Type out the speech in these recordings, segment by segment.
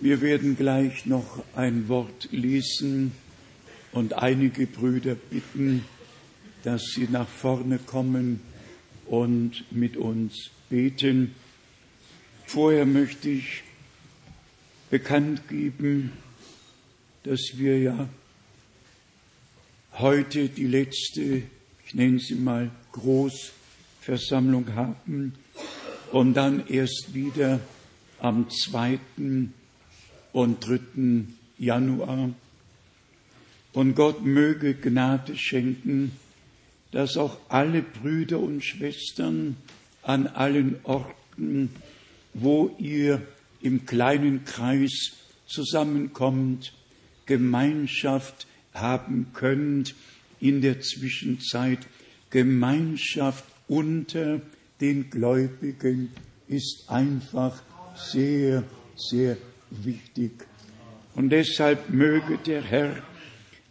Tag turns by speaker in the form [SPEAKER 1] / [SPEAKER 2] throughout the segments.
[SPEAKER 1] Wir werden gleich noch ein Wort lesen und einige Brüder bitten, dass sie nach vorne kommen und mit uns beten. Vorher möchte ich bekannt geben, dass wir ja heute die letzte, ich nenne sie mal Großversammlung haben und dann erst wieder am 2. und 3. Januar. Und Gott möge Gnade schenken, dass auch alle Brüder und Schwestern an allen Orten, wo ihr im kleinen Kreis zusammenkommt, Gemeinschaft haben könnt in der Zwischenzeit. Gemeinschaft unter den Gläubigen ist einfach sehr, sehr wichtig. Und deshalb möge der Herr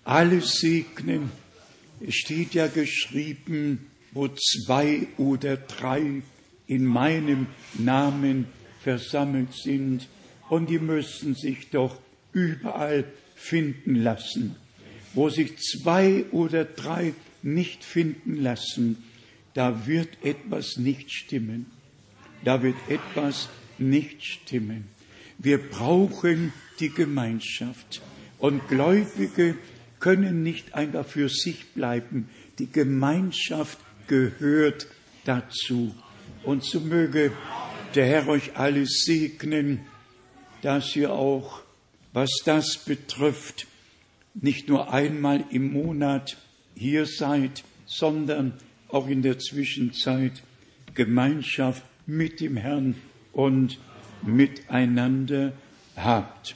[SPEAKER 1] alles segnen. Es steht ja geschrieben, wo zwei oder drei in meinem Namen versammelt sind, und die müssen sich doch überall finden lassen. Wo sich zwei oder drei nicht finden lassen, da wird etwas nicht stimmen. Da wird etwas nicht stimmen. Wir brauchen die Gemeinschaft. Und Gläubige können nicht einfach für sich bleiben. Die Gemeinschaft gehört dazu. Und so möge der Herr euch alles segnen, dass ihr auch, was das betrifft, nicht nur einmal im Monat hier seid, sondern auch in der Zwischenzeit Gemeinschaft mit dem Herrn und miteinander habt.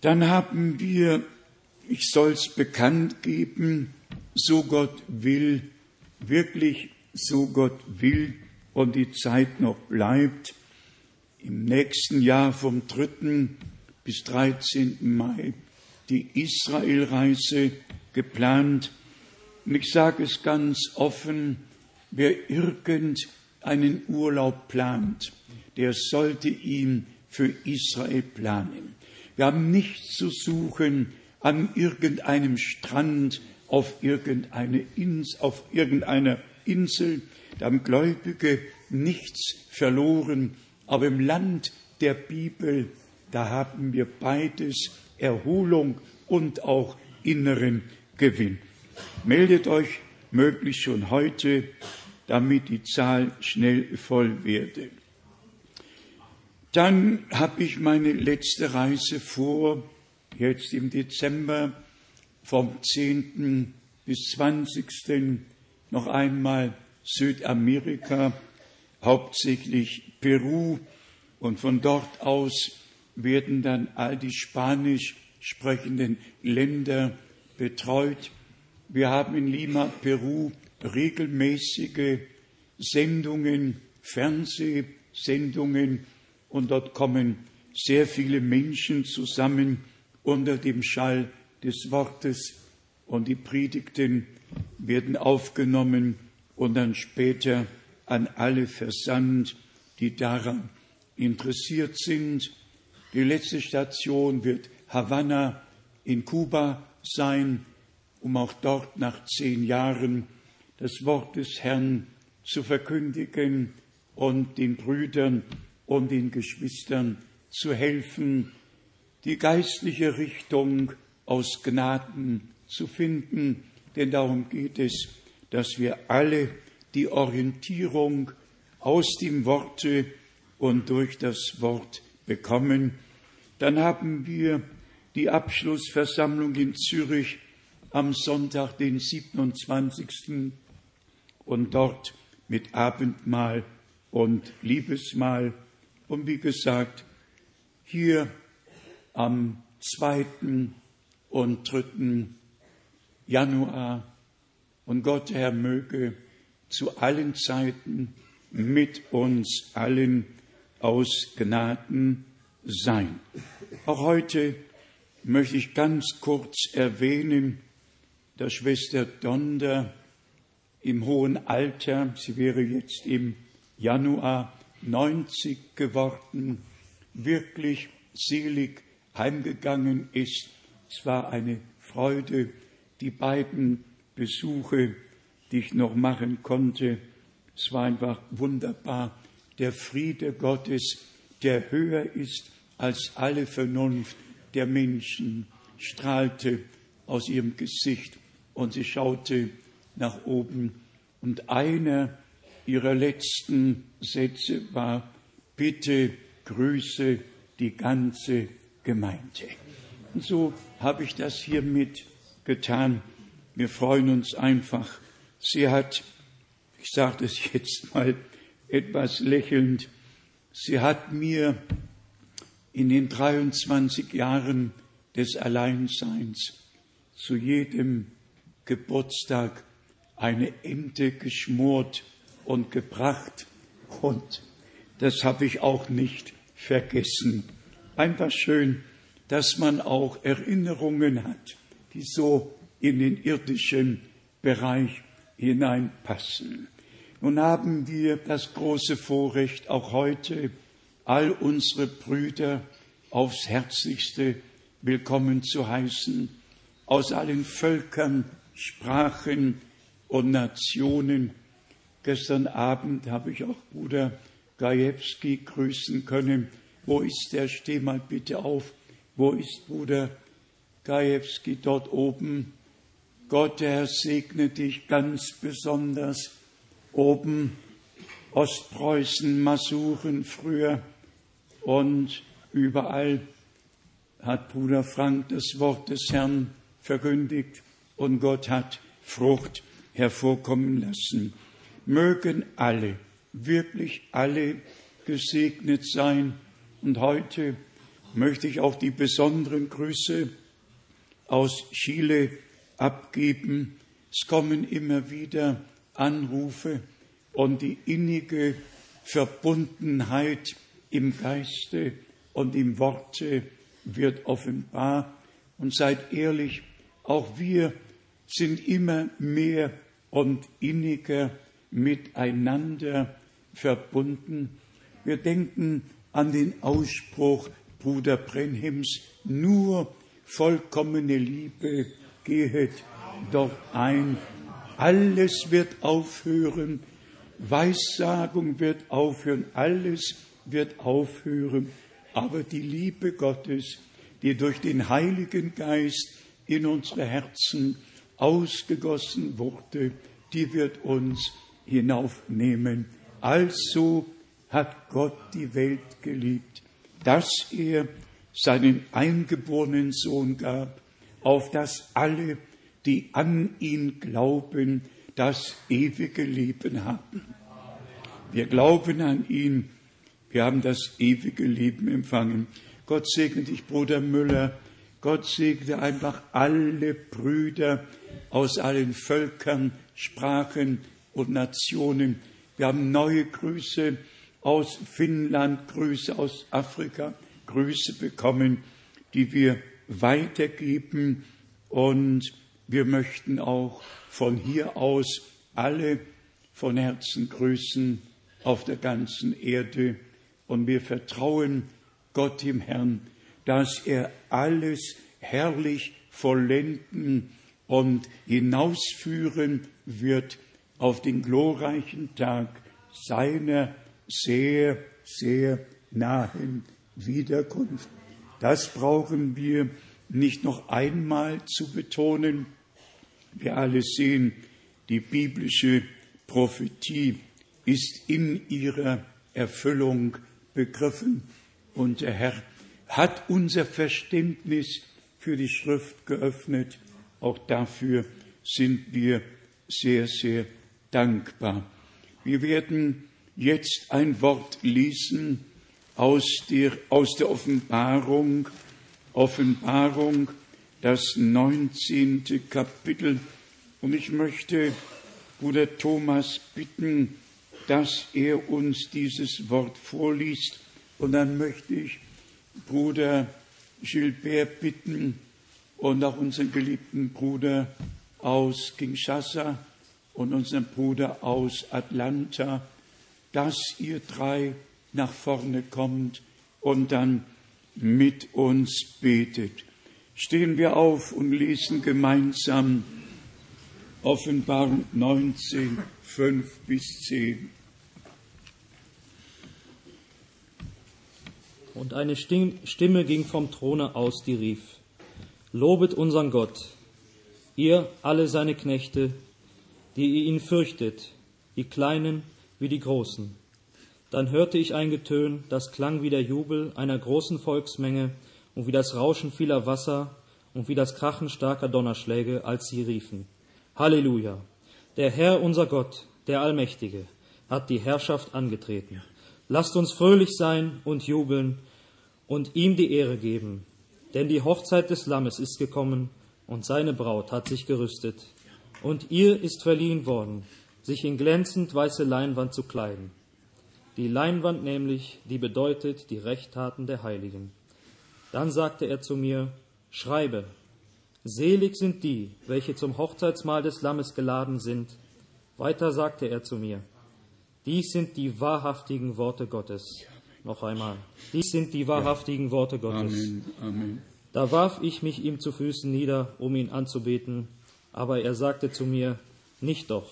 [SPEAKER 1] Dann haben wir, ich soll's bekannt geben, so Gott will, wirklich so Gott will und die Zeit noch bleibt, im nächsten Jahr vom 3. bis 13. Mai die Israelreise geplant. Und ich sage es ganz offen, wer irgendeinen Urlaub plant, der sollte ihn für Israel planen. Wir haben nichts zu suchen an irgendeinem Strand auf, irgendeine Ins, auf irgendeiner Insel. Da haben Gläubige nichts verloren. Aber im Land der Bibel, da haben wir beides, Erholung und auch inneren Gewinn. Meldet euch möglichst schon heute, damit die Zahl schnell voll werde. Dann habe ich meine letzte Reise vor, jetzt im Dezember vom 10. bis 20. noch einmal Südamerika, hauptsächlich Peru und von dort aus werden dann all die spanisch sprechenden Länder betreut. Wir haben in Lima, Peru regelmäßige Sendungen, Fernsehsendungen und dort kommen sehr viele Menschen zusammen unter dem Schall des Wortes und die Predigten werden aufgenommen und dann später an alle versandt, die daran interessiert sind. Die letzte Station wird Havanna in Kuba sein, um auch dort nach zehn Jahren das Wort des Herrn zu verkündigen und den Brüdern und den Geschwistern zu helfen, die geistliche Richtung aus Gnaden zu finden, denn darum geht es, dass wir alle die Orientierung aus dem Worte und durch das Wort bekommen. Dann haben wir die Abschlussversammlung in Zürich am Sonntag, den 27. und dort mit Abendmahl und Liebesmahl und wie gesagt, hier am 2. und 3. Januar und Gott, Herr, möge zu allen Zeiten mit uns allen aus Gnaden sein. Auch heute möchte ich ganz kurz erwähnen, dass Schwester Donder im hohen Alter, sie wäre jetzt im Januar 90 geworden, wirklich selig heimgegangen ist. Es war eine Freude, die beiden Besuche, die ich noch machen konnte. Es war einfach wunderbar. Der Friede Gottes, der höher ist als alle Vernunft der Menschen, strahlte aus ihrem Gesicht und sie schaute nach oben. Und einer ihrer letzten Sätze war, bitte grüße die ganze Gemeinde. Und so habe ich das hiermit getan. Wir freuen uns einfach. Sie hat, ich sage das jetzt mal etwas lächelnd, sie hat mir in den 23 Jahren des Alleinseins zu jedem Geburtstag eine Ente geschmort und gebracht und das habe ich auch nicht vergessen. Einfach schön, dass man auch Erinnerungen hat, die so in den irdischen Bereich hineinpassen. Nun haben wir das große Vorrecht, auch heute all unsere Brüder aufs herzlichste willkommen zu heißen, aus allen Völkern, Sprachen und Nationen. Gestern Abend habe ich auch Bruder Gajewski grüßen können. Wo ist der? Steh mal bitte auf. Wo ist Bruder Gajewski dort oben? Gott, der Herr segne dich ganz besonders. Oben Ostpreußen, Masuren früher und überall hat Bruder Frank das Wort des Herrn verkündigt und Gott hat Frucht hervorkommen lassen. Mögen alle, wirklich alle gesegnet sein. Und heute möchte ich auch die besonderen Grüße aus Chile abgeben. Es kommen immer wieder Anrufe und die innige Verbundenheit im Geiste und im Worte wird offenbar. Und seid ehrlich, auch wir sind immer mehr und inniger miteinander verbunden. Wir denken an den Ausspruch Bruder Brenhims, nur vollkommene Liebe gehet dort ein. Alles wird aufhören, Weissagung wird aufhören, alles wird aufhören, aber die Liebe Gottes, die durch den Heiligen Geist in unsere Herzen ausgegossen wurde, die wird uns hinaufnehmen. Also hat Gott die Welt geliebt, dass er seinen eingeborenen Sohn gab, auf dass alle, die an ihn glauben, das ewige Leben haben. Wir glauben an ihn, wir haben das ewige Leben empfangen. Gott segne dich, Bruder Müller. Gott segne einfach alle Brüder aus allen Völkern, Sprachen und Nationen. Wir haben neue Grüße aus Finnland, Grüße aus Afrika, Grüße bekommen, die wir weitergeben. Und wir möchten auch von hier aus alle von Herzen grüßen auf der ganzen Erde. Und wir vertrauen Gott im Herrn, dass er alles herrlich vollenden und hinausführen wird auf den glorreichen Tag seiner sehr, sehr nahen Wiederkunft. Das brauchen wir nicht noch einmal zu betonen. Wir alle sehen, die biblische Prophetie ist in ihrer Erfüllung begriffen. Und der Herr hat unser Verständnis für die Schrift geöffnet. Auch dafür sind wir sehr, sehr dankbar. Wir werden jetzt ein Wort lesen aus der, aus der Offenbarung, Offenbarung, das 19. Kapitel. Und ich möchte Bruder Thomas bitten, dass er uns dieses Wort vorliest. Und dann möchte ich Bruder Gilbert bitten und auch unseren geliebten Bruder aus Kinshasa und unseren Bruder aus Atlanta, dass ihr drei nach vorne kommt und dann mit uns betet. Stehen wir auf und lesen gemeinsam Offenbarung 19, 5 bis 10.
[SPEAKER 2] Und eine Stimme ging vom Throne aus, die rief, Lobet unseren Gott, ihr alle seine Knechte, die ihr ihn fürchtet, die Kleinen wie die Großen. Dann hörte ich ein Getön, das klang wie der Jubel einer großen Volksmenge und wie das Rauschen vieler Wasser und wie das Krachen starker Donnerschläge, als sie riefen. Halleluja! Der Herr, unser Gott, der Allmächtige, hat die Herrschaft angetreten. Lasst uns fröhlich sein und jubeln und ihm die Ehre geben, denn die Hochzeit des Lammes ist gekommen und seine Braut hat sich gerüstet. Und ihr ist verliehen worden, sich in glänzend weiße Leinwand zu kleiden. Die Leinwand nämlich, die bedeutet die Rechttaten der Heiligen. Dann sagte er zu mir, Schreibe, selig sind die, welche zum Hochzeitsmahl des Lammes geladen sind. Weiter sagte er zu mir, dies sind die wahrhaftigen Worte Gottes. Noch einmal, dies sind die wahrhaftigen Worte Gottes.
[SPEAKER 1] Amen. Amen.
[SPEAKER 2] Da warf ich mich ihm zu Füßen nieder, um ihn anzubeten, aber er sagte zu mir, nicht doch,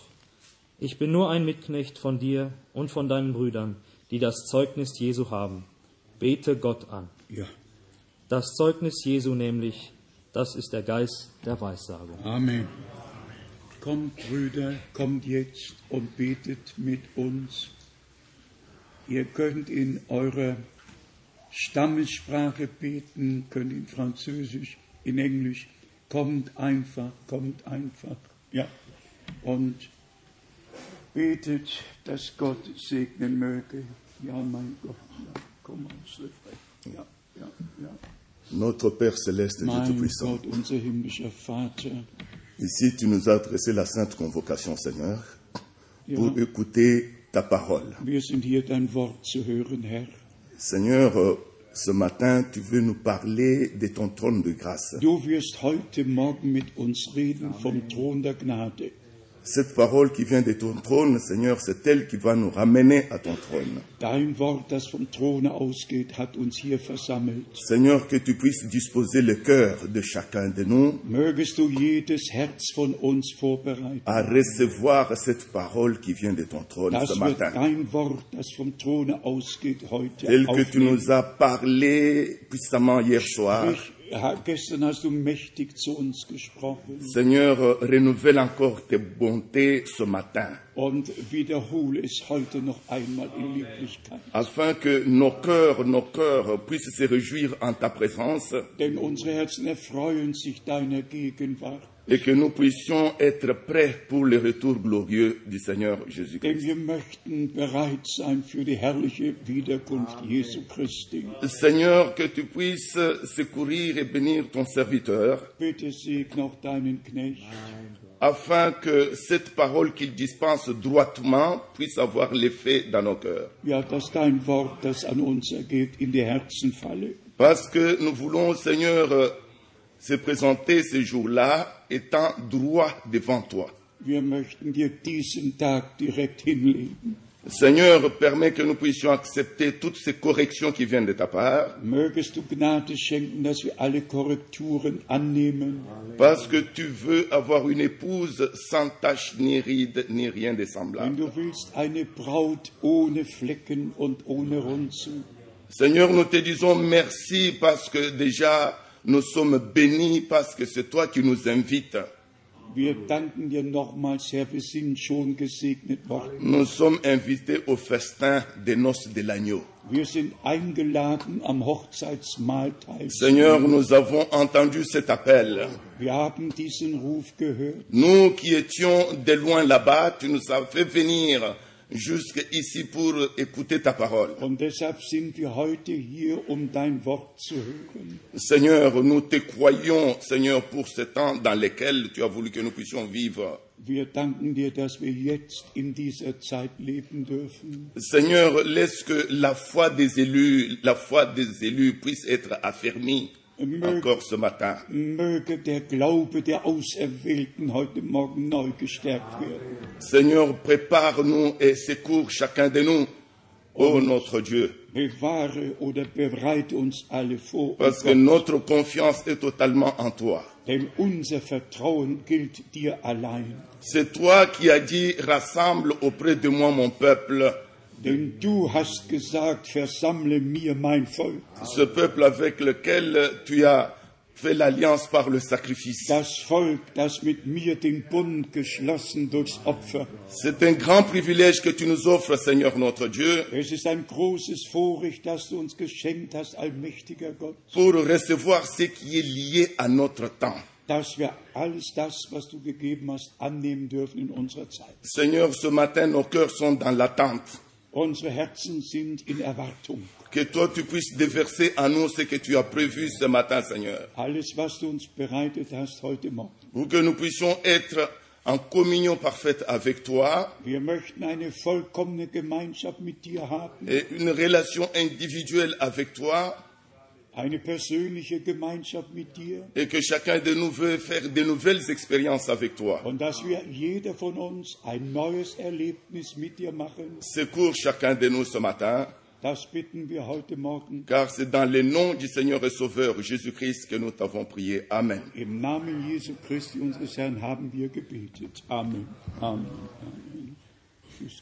[SPEAKER 2] ich bin nur ein Mitknecht von dir und von deinen Brüdern, die das Zeugnis Jesu haben. Bete Gott an.
[SPEAKER 1] Ja.
[SPEAKER 2] Das Zeugnis Jesu nämlich, das ist der Geist der Weissagung.
[SPEAKER 1] Amen. Kommt, Brüder, kommt jetzt und betet mit uns. Ihr könnt in eurer Stammessprache beten, könnt in Französisch, in Englisch. Kommt einfach, kommt einfach. Ja. Und betet, dass Gott segnen möge. Ja, mein Gott. Ja, komm aus der Ja, ja, ja.
[SPEAKER 3] Notre Père céleste,
[SPEAKER 1] Mein
[SPEAKER 3] Tout-Puissant, ici tu nous as adressé la sainte convocation, Seigneur,
[SPEAKER 1] Ja,
[SPEAKER 3] pour écouter ta parole.
[SPEAKER 1] wir sind hier, dein Wort zu hören, Herr.
[SPEAKER 3] Seigneur, euh, ce matin, tu veux nous parler de ton trône de grâce.
[SPEAKER 1] Du wirst heute Morgen mit uns reden vom Thron der Gnade.
[SPEAKER 3] Cette parole qui vient de ton trône, Seigneur, c'est elle qui va nous ramener à ton trône.
[SPEAKER 1] Dein Wort, das vom Throne ausgeht, hat uns hier versammelt.
[SPEAKER 3] Seigneur, que tu puisses disposer le cœur de chacun de nous
[SPEAKER 1] Mögest du jedes Herz von uns vorbereiten,
[SPEAKER 3] à recevoir cette parole qui vient de ton trône ce matin.
[SPEAKER 1] dein Wort, das vom Throne ausgeht, heute
[SPEAKER 3] Tel que tu nous as parlé puissamment hier soir.
[SPEAKER 1] Gestern hast du mächtig zu uns gesprochen
[SPEAKER 3] Seigneur, renouvelle encore tes bontés ce matin,
[SPEAKER 1] und wiederhole es heute noch einmal in Lieblichkeit.
[SPEAKER 3] afin que nos cœurs, nos cœurs puissent se réjouir en ta présence
[SPEAKER 1] Denn unsere Herzen erfreuen sich deiner Gegenwart.
[SPEAKER 3] Et que nous puissions être prêts pour le retour glorieux du Seigneur Jésus-Christ. Seigneur, que tu puisses secourir et bénir ton serviteur, afin que cette parole qu'il dispense droitement puisse avoir l'effet dans nos cœurs.
[SPEAKER 1] ja, dass dein Wort, das an uns ergeht, in die Herzen falle.
[SPEAKER 3] Parce que nous voulons, Seigneur, se présenter ce jour-là étant droit devant toi.
[SPEAKER 1] Wir möchten dir diesen Tag direkt hinlegen.
[SPEAKER 3] Seigneur, permets que nous puissions accepter toutes ces corrections qui viennent de ta part,
[SPEAKER 1] Mögest du Gnade schenken, dass wir alle Korrekturen annehmen,
[SPEAKER 3] parce que tu veux avoir une épouse sans tache ni ride ni rien de
[SPEAKER 1] wenn
[SPEAKER 3] semblable.
[SPEAKER 1] du willst, eine Braut ohne Flecken und ohne Runzeln.
[SPEAKER 3] Seigneur, nous te disons merci parce que déjà nous sommes bénis, parce que c'est toi qui nous invites.
[SPEAKER 1] Wir danken dir nochmals, Herr, wir sind schon gesegnet worden.
[SPEAKER 3] Nous sommes invités au festin des noces de l'agneau.
[SPEAKER 1] Wir sind eingeladen am Hochzeitsmahl teilzunehmen.
[SPEAKER 3] Seigneur, nous avons entendu cet appel.
[SPEAKER 1] Wir haben diesen Ruf gehört.
[SPEAKER 3] Nous qui étions de loin là-bas, tu nous as fait venir jusqu'ici pour écouter ta parole.
[SPEAKER 1] Und deshalb sind wir heute hier, um dein Wort zu hören.
[SPEAKER 3] Seigneur, nous te croyons, Seigneur, pour ce temps dans lequel tu as voulu que nous puissions vivre.
[SPEAKER 1] Wir danken dir, dass wir jetzt in dieser Zeit leben dürfen.
[SPEAKER 3] Seigneur, laisse que la foi des élus, la foi des élus puisse être affermie encore ce matin.
[SPEAKER 1] Möge der Glaube der Auserwählten heute Morgen neu gestärkt werden.
[SPEAKER 3] Seigneur, prépare-nous et secours chacun de nous, ô notre Dieu.
[SPEAKER 1] Bewahre oder bereite uns alle vor. oh
[SPEAKER 3] Parce que
[SPEAKER 1] Gott,
[SPEAKER 3] notre confiance est totalement en toi.
[SPEAKER 1] denn unser Vertrauen gilt dir allein.
[SPEAKER 3] C'est toi qui as dit, rassemble auprès de moi mon peuple,
[SPEAKER 1] Denn du hast gesagt, versammle mir mein Volk.
[SPEAKER 3] ce peuple avec lequel tu as fait l'alliance par le sacrifice.
[SPEAKER 1] Das Volk, das mit mir den Bund geschlossen durchs Opfer.
[SPEAKER 3] C'est un grand privilège que tu nous offres, Seigneur notre Dieu, pour recevoir ce qui est lié à notre temps.
[SPEAKER 1] dass wir alles das, was du gegeben hast, annehmen dürfen in unserer Zeit.
[SPEAKER 3] Seigneur, ce matin, nos cœurs sont dans l'attente.
[SPEAKER 1] Unsere Herzen sind in Erwartung.
[SPEAKER 3] Que toi, tu puisses déverser en nous ce que tu as prévu ce matin, Seigneur.
[SPEAKER 1] Alles, was du uns bereitet hast heute Morgen.
[SPEAKER 3] Pour que nous puissions être en communion parfaite avec toi
[SPEAKER 1] Wir möchten eine vollkommene Gemeinschaft mit dir haben,
[SPEAKER 3] et une relation individuelle avec toi
[SPEAKER 1] eine persönliche Gemeinschaft mit dir
[SPEAKER 3] et que chacun de nous veut faire de nouvelles expériences avec toi.
[SPEAKER 1] und dass wir jeder von uns ein neues Erlebnis mit dir machen.
[SPEAKER 3] Secours chacun de nous ce matin,
[SPEAKER 1] Das bitten wir heute Morgen
[SPEAKER 3] car c'est dans le nom du Seigneur et Sauveur Jésus-Christ que nous t'avons prié. Amen.
[SPEAKER 1] Im Namen Jesu Christi, unseres Herrn, haben wir gebetet. Amen. Amen. Amen. Tschüss.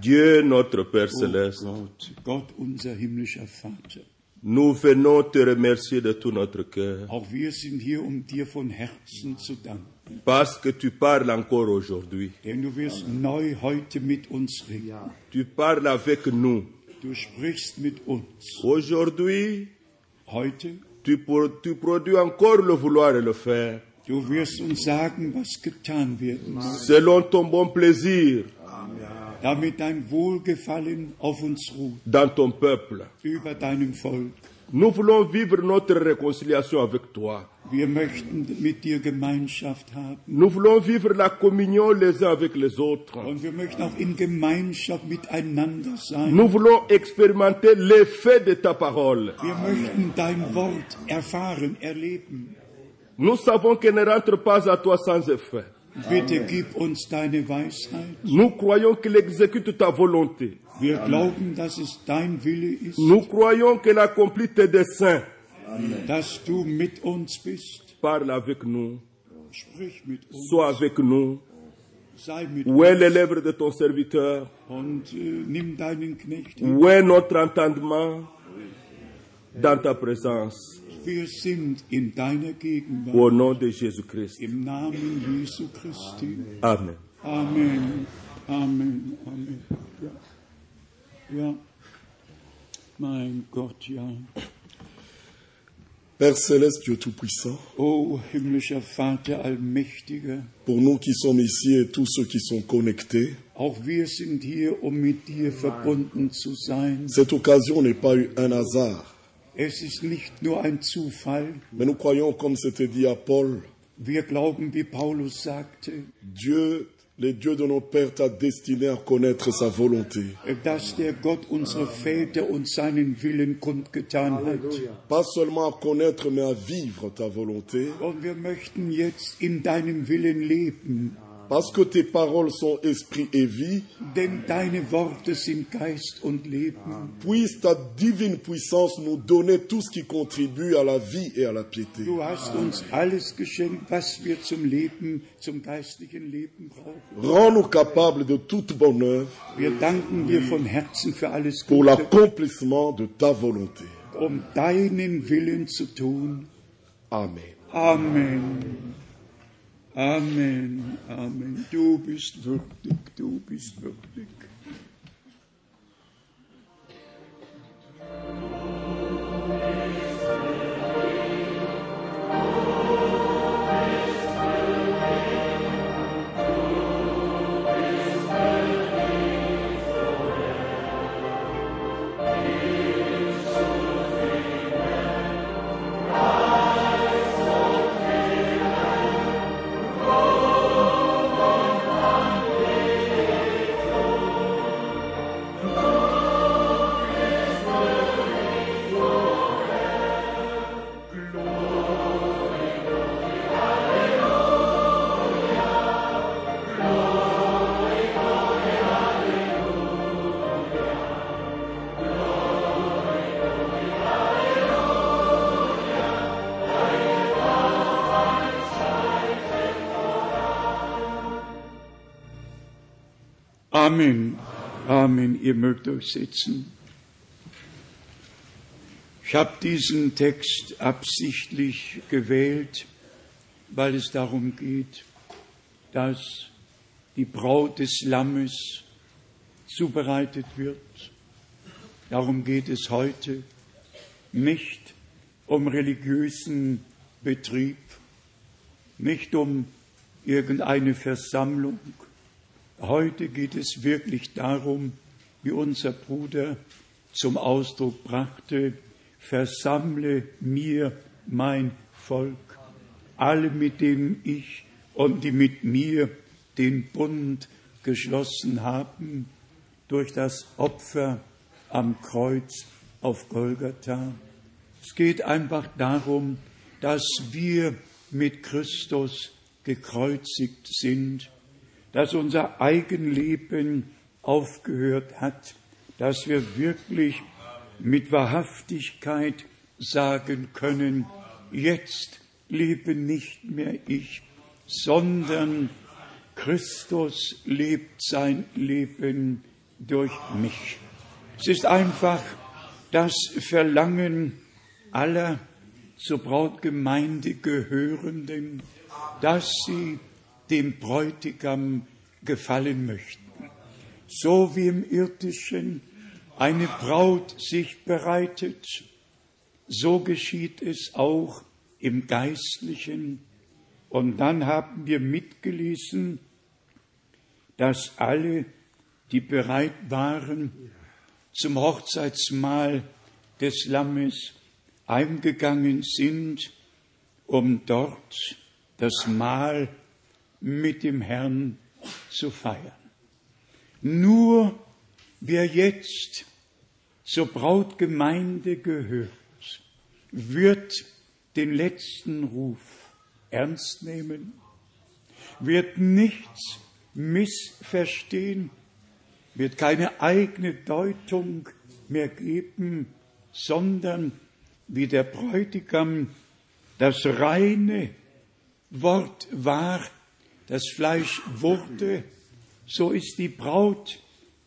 [SPEAKER 4] Dieu notre Père
[SPEAKER 1] Oh
[SPEAKER 4] céleste,
[SPEAKER 1] Gott, Gott, unser himmlischer Vater.
[SPEAKER 4] nous venons te remercier de tout notre cœur
[SPEAKER 1] Auch wir sind hier, um dir von Herzen zu danken.
[SPEAKER 4] parce que tu parles encore aujourd'hui.
[SPEAKER 1] Denn du wirst neu heute mit uns reden.
[SPEAKER 4] Tu parles avec nous.
[SPEAKER 1] Du sprichst mit uns.
[SPEAKER 4] Aujourd'hui,
[SPEAKER 1] Heute,
[SPEAKER 4] tu, pro- tu produis encore le vouloir et le faire
[SPEAKER 1] du wirst uns sagen, was getan werden muss,
[SPEAKER 4] selon ton bon plaisir
[SPEAKER 1] damit dein Wohlgefallen auf uns ruht,
[SPEAKER 4] dans ton peuple.
[SPEAKER 1] über deinem Volk.
[SPEAKER 4] Nous voulons vivre notre réconciliation avec toi.
[SPEAKER 1] Wir möchten mit dir Gemeinschaft haben.
[SPEAKER 4] Nous voulons vivre la communion les uns avec les autres.
[SPEAKER 1] Und wir möchten auch in Gemeinschaft miteinander sein.
[SPEAKER 4] Nous voulons expérimenter l'effet de ta parole.
[SPEAKER 1] Wir möchten dein Wort erfahren, erleben.
[SPEAKER 4] Nous savons qu'elle ne rentre pas à toi sans effet.
[SPEAKER 1] Bitte gib uns deine Weisheit.
[SPEAKER 4] Nous croyons qu'il exécute ta volonté.
[SPEAKER 1] Wir glauben, dass es dein Wille ist,
[SPEAKER 4] Nous croyons qu'elle accomplit tes desseins.
[SPEAKER 1] dass du mit uns bist.
[SPEAKER 4] Parle avec nous.
[SPEAKER 1] Sprich mit uns,
[SPEAKER 4] Sois avec nous.
[SPEAKER 1] sei mit
[SPEAKER 4] Où est les lèvres de ton serviteur?
[SPEAKER 1] Und nimm deinen Knecht.
[SPEAKER 4] Où est notre entendement? Dans ta présence
[SPEAKER 1] Wir sind in deiner Gegenwart.
[SPEAKER 4] Au nom de Jésus-Christ.
[SPEAKER 1] Im Namen Jesu Christi.
[SPEAKER 4] Amen.
[SPEAKER 1] Amen. Amen. Amen. Ja. ja. Mein Gott, ja.
[SPEAKER 5] Père céleste, Dieu Tout-Puissant,
[SPEAKER 1] O himmlischer Vater, allmächtiger,
[SPEAKER 5] pour nous qui sommes ici et tous ceux qui sont connectés,
[SPEAKER 1] auch wir sind hier, um mit dir verbunden zu sein.
[SPEAKER 5] cette occasion n'est pas un hasard,
[SPEAKER 1] Es ist nicht nur ein Zufall.
[SPEAKER 5] mais nous croyons, comme c'était dit à Paul,
[SPEAKER 1] Wir glauben, wie Paulus sagte,
[SPEAKER 5] Dieu, le Dieu de nos pères t'a destiné à connaître sa volonté.
[SPEAKER 1] dass der Gott unserer Väter uns seinen Willen kundgetan hat.
[SPEAKER 5] Pas seulement à connaître, mais à vivre ta volonté,
[SPEAKER 1] Und wir möchten jetzt in deinem Willen leben,
[SPEAKER 5] parce que tes paroles sont esprit et vie,
[SPEAKER 1] denn deine Worte sind Geist und Leben.
[SPEAKER 5] puisse ta divine puissance nous donner tout ce qui contribue à la vie et à la piété.
[SPEAKER 1] Du hast uns alles geschenkt, was wir zum Leben, zum geistlichen Leben brauchen.
[SPEAKER 5] Rends-nous capables de toute bonne œuvre
[SPEAKER 1] Wir danken dir von Herzen für alles
[SPEAKER 5] pour
[SPEAKER 1] Gute,
[SPEAKER 5] l'accomplissement de ta volonté.
[SPEAKER 1] um deinen Willen zu tun.
[SPEAKER 5] Amen.
[SPEAKER 1] Amen. Amen. Amen. Du bist würdig, du bist würdig. Ihr mögt euch sitzen. Ich habe diesen Text absichtlich gewählt, weil es darum geht, dass die Braut des Lammes zubereitet wird. Darum geht es heute nicht um religiösen Betrieb, nicht um irgendeine Versammlung. Heute geht es wirklich darum, wie unser Bruder zum Ausdruck brachte, versammle mir mein Volk, alle, mit denen ich und die mit mir den Bund geschlossen haben durch das Opfer am Kreuz auf Golgatha. Es geht einfach darum, dass wir mit Christus gekreuzigt sind, dass unser Eigenleben aufgehört hat, dass wir wirklich mit Wahrhaftigkeit sagen können, jetzt lebe nicht mehr ich, sondern Christus lebt sein Leben durch mich. Es ist einfach das Verlangen aller zur Brautgemeinde gehörenden, dass sie dem Bräutigam gefallen möchten. So wie im irdischen eine Braut sich bereitet, so geschieht es auch im geistlichen. Und dann haben wir mitgelesen, dass alle, die bereit waren, zum Hochzeitsmahl des Lammes eingegangen sind, um dort das Mahl mit dem Herrn zu feiern. Nur wer jetzt zur Brautgemeinde gehört, wird den letzten Ruf ernst nehmen, wird nichts missverstehen, wird keine eigene Deutung mehr geben, sondern wie der Bräutigam das reine Wort war, das Fleisch wurde, so ist die Braut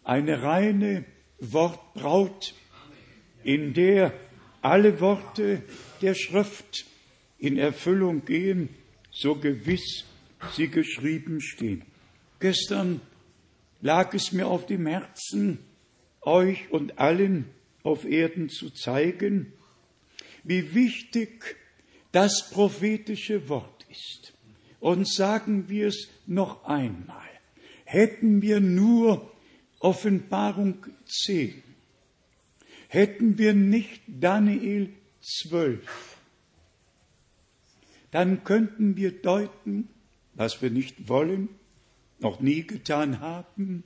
[SPEAKER 1] eine reine Wortbraut, in der alle Worte der Schrift in Erfüllung gehen, so gewiss sie geschrieben stehen. Gestern lag es mir auf dem Herzen, euch und allen auf Erden zu zeigen, wie wichtig das prophetische Wort ist. Und sagen wir es noch einmal. Hätten wir nur Offenbarung 10, hätten wir nicht Daniel 12, dann könnten wir deuten, was wir nicht wollen, noch nie getan haben,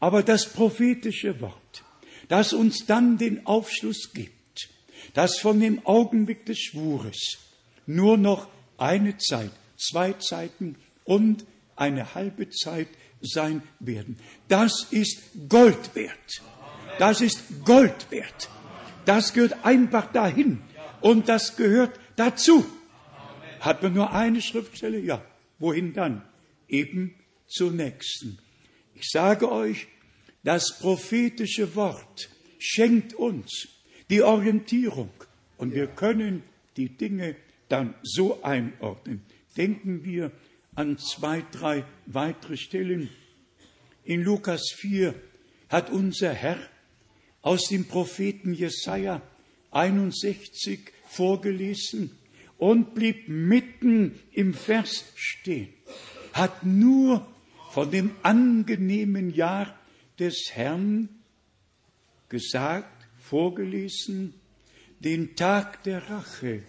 [SPEAKER 1] aber das prophetische Wort, das uns dann den Aufschluss gibt, dass von dem Augenblick des Schwures nur noch eine Zeit, zwei Zeiten und eine halbe Zeit sein werden. Das ist Gold wert. Das ist Gold wert. Das gehört einfach dahin. Und das gehört dazu. Hat man nur eine Schriftstelle? Ja. Wohin dann? Eben zur nächsten. Ich sage euch, das prophetische Wort schenkt uns die Orientierung und wir können die Dinge dann so einordnen. Denken wir an zwei, drei weitere Stellen. In Lukas 4 hat unser Herr aus dem Propheten Jesaja 61 vorgelesen und blieb mitten im Vers stehen, hat nur von dem angenehmen Jahr des Herrn gesagt, vorgelesen, den Tag der Rache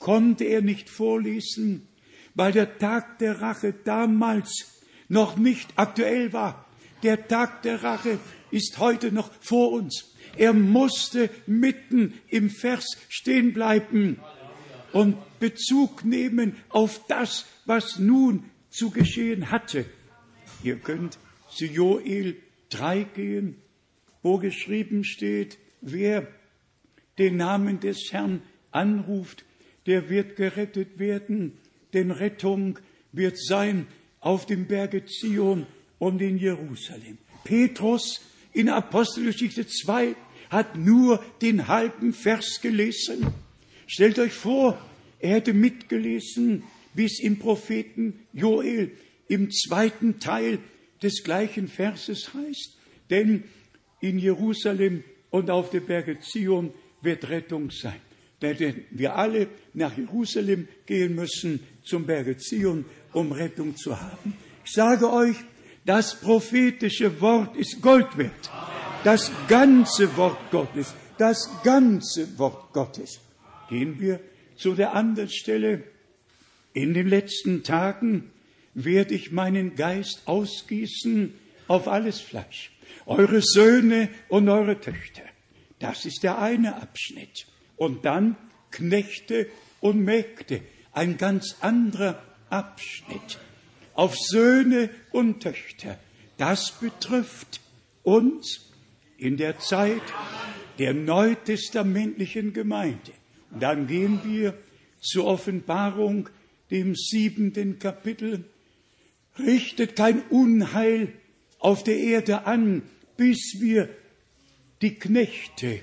[SPEAKER 1] konnte er nicht vorlesen, weil der Tag der Rache damals noch nicht aktuell war. Der Tag der Rache ist heute noch vor uns. Er musste mitten im Vers stehen bleiben und Bezug nehmen auf das, was nun zu geschehen hatte. Ihr könnt zu Joel 3 gehen, wo geschrieben steht, wer den Namen des Herrn anruft, der wird gerettet werden, denn Rettung wird sein auf dem Berge Zion und in Jerusalem. Petrus in Apostelgeschichte 2 hat nur den halben Vers gelesen. Stellt euch vor, er hätte mitgelesen, es im Propheten Joel im zweiten Teil des gleichen Verses heißt. Denn in Jerusalem und auf der Berge Zion wird Rettung sein. Denn wir alle nach Jerusalem gehen müssen zum Berge Zion, um Rettung zu haben. Ich sage euch, das prophetische Wort ist Gold wert. Das ganze Wort Gottes, das ganze Wort Gottes. Gehen wir zu der anderen Stelle. In den letzten Tagen werde ich meinen Geist ausgießen auf alles Fleisch. Eure Söhne und eure Töchter. Das ist der eine Abschnitt. Und dann Knechte und Mägde. Ein ganz anderer Abschnitt. Auf Söhne und Töchter. Das betrifft uns in der Zeit der neutestamentlichen Gemeinde. Und dann gehen wir zur Offenbarung, dem siebenten Kapitel. Richtet kein Unheil auf der Erde an, bis wir die Knechte,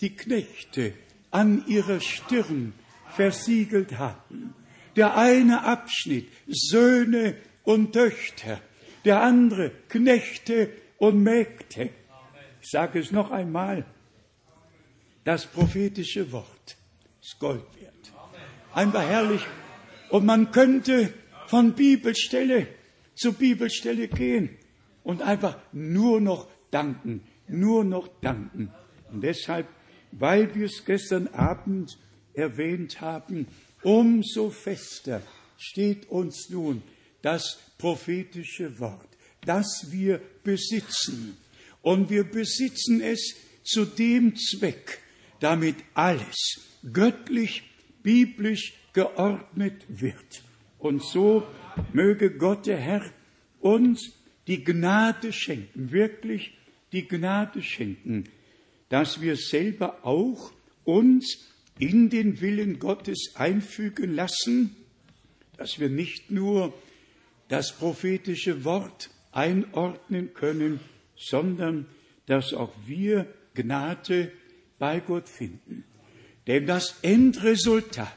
[SPEAKER 1] die Knechte an ihrer Stirn versiegelt haben. Der eine Abschnitt Söhne und Töchter, der andere Knechte und Mägde. Ich sage es noch einmal, das prophetische Wort ist Gold wert. Einfach herrlich. Und man könnte von Bibelstelle zu Bibelstelle gehen und einfach nur noch danken, nur noch danken. Und deshalb, weil wir es gestern Abend erwähnt haben, umso fester steht uns nun das prophetische Wort, das wir besitzen. Und wir besitzen es zu dem Zweck, damit alles göttlich, biblisch geordnet wird. Und so möge Gott der Herr uns die Gnade schenken, wirklich die Gnade schenken, dass wir selber auch uns in den Willen Gottes einfügen lassen, dass wir nicht nur das prophetische Wort einordnen können, sondern dass auch wir Gnade bei Gott finden. Denn das Endresultat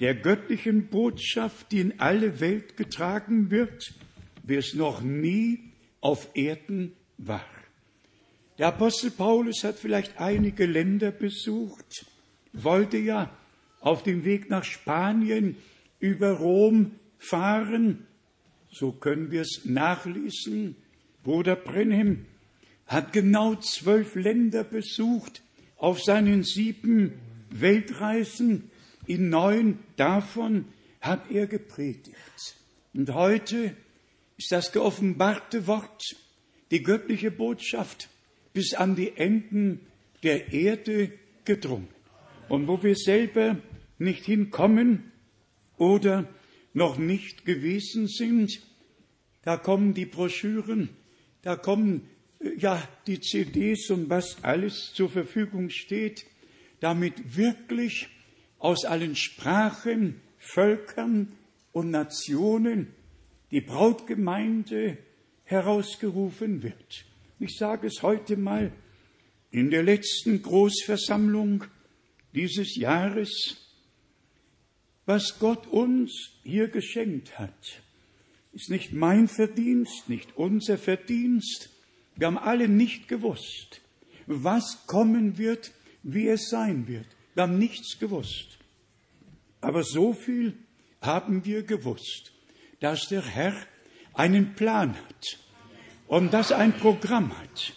[SPEAKER 1] der göttlichen Botschaft, die in alle Welt getragen wird, wie es noch nie auf Erden war. Der Apostel Paulus hat vielleicht einige Länder besucht, wollte ja auf dem Weg nach Spanien über Rom fahren. So können wir es nachlesen. Bruder Brenhem hat genau zwölf Länder besucht auf seinen sieben Weltreisen. In neun davon hat er gepredigt. Und heute ist das geoffenbarte Wort, die göttliche Botschaft bis an die Enden der Erde gedrungen. Und wo wir selber nicht hinkommen oder noch nicht gewesen sind, da kommen die Broschüren, da kommen äh, ja die CDs und was alles zur Verfügung steht, damit wirklich aus allen Sprachen, Völkern und Nationen die Brautgemeinde herausgerufen wird. Ich sage es heute mal, in der letzten Großversammlung dieses Jahres, was Gott uns hier geschenkt hat, ist nicht mein Verdienst, nicht unser Verdienst. Wir haben alle nicht gewusst, was kommen wird, wie es sein wird. Wir haben nichts gewusst. Aber so viel haben wir gewusst dass der Herr einen Plan hat und dass ein Programm hat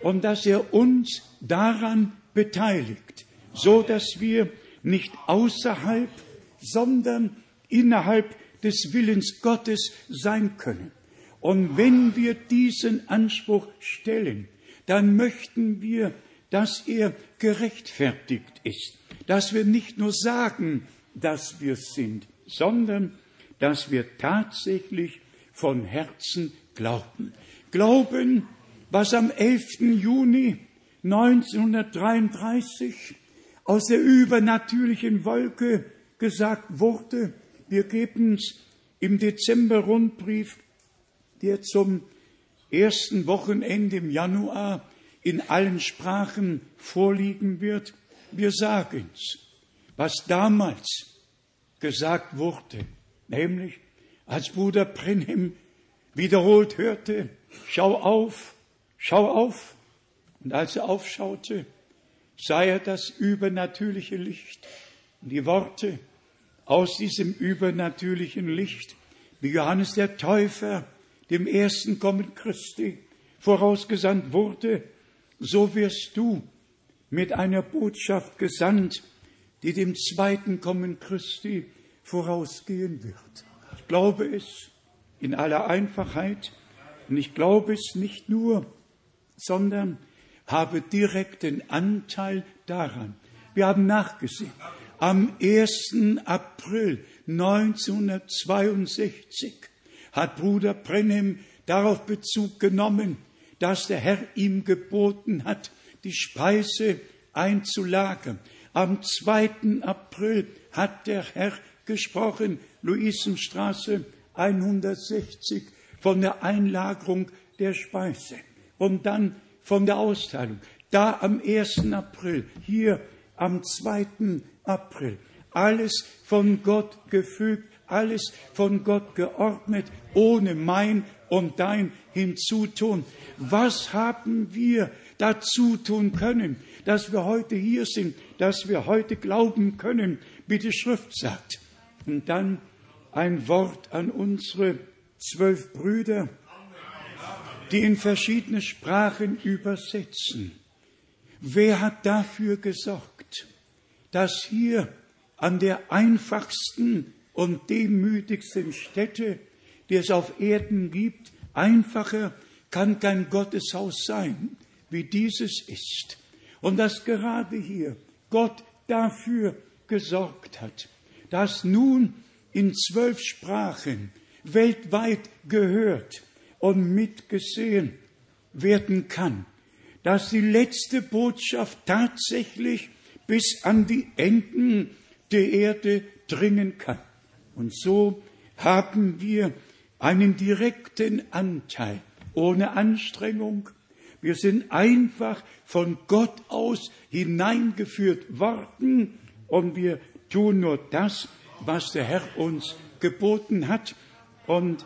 [SPEAKER 1] und dass er uns daran beteiligt, so dass wir nicht außerhalb, sondern innerhalb des Willens Gottes sein können. Und wenn wir diesen Anspruch stellen, dann möchten wir, dass er gerechtfertigt ist, dass wir nicht nur sagen, dass wir sind, sondern dass wir tatsächlich von Herzen glauben. Glauben, was am 11. Juni 1933 aus der übernatürlichen Wolke gesagt wurde. Wir geben es im Dezember Rundbrief, der zum ersten Wochenende im Januar in allen Sprachen vorliegen wird. Wir sagen's, was damals gesagt wurde, nämlich als Bruder Brenhem wiederholt hörte, schau auf, schau auf. Und als er aufschaute, sah er das übernatürliche Licht und die Worte aus diesem übernatürlichen Licht, wie Johannes der Täufer dem ersten Kommen Christi vorausgesandt wurde, so wirst du mit einer Botschaft gesandt, die dem zweiten Kommen Christi vorausgehen wird. Ich glaube es in aller Einfachheit und ich glaube es nicht nur, sondern habe direkten Anteil daran. Wir haben nachgesehen. Am 1. April 1962 hat Bruder Brenhem darauf Bezug genommen, dass der Herr ihm geboten hat, die Speise einzulagern. Am 2. April hat der Herr gesprochen, Luisenstraße 160, von der Einlagerung der Speise und dann von der Austeilung. Da am 1. April, hier am 2. April. Alles von Gott gefügt, alles von Gott geordnet, ohne mein und dein Hinzutun. Was haben wir dazu tun können, dass wir heute hier sind, dass wir heute glauben können, wie die Schrift sagt? Und dann ein Wort an unsere zwölf Brüder, die in verschiedene Sprachen übersetzen. Wer hat dafür gesorgt, dass hier an der einfachsten und demütigsten Stätte, die es auf Erden gibt, einfacher kann kein Gotteshaus sein, wie dieses ist. Und dass gerade hier Gott dafür gesorgt hat, dass nun in zwölf Sprachen weltweit gehört und mitgesehen werden kann, dass die letzte Botschaft tatsächlich bis an die Enden der Erde dringen kann. Und so haben wir einen direkten Anteil ohne Anstrengung. Wir sind einfach von Gott aus hineingeführt worden und wir tun nur das, was der Herr uns geboten hat. Und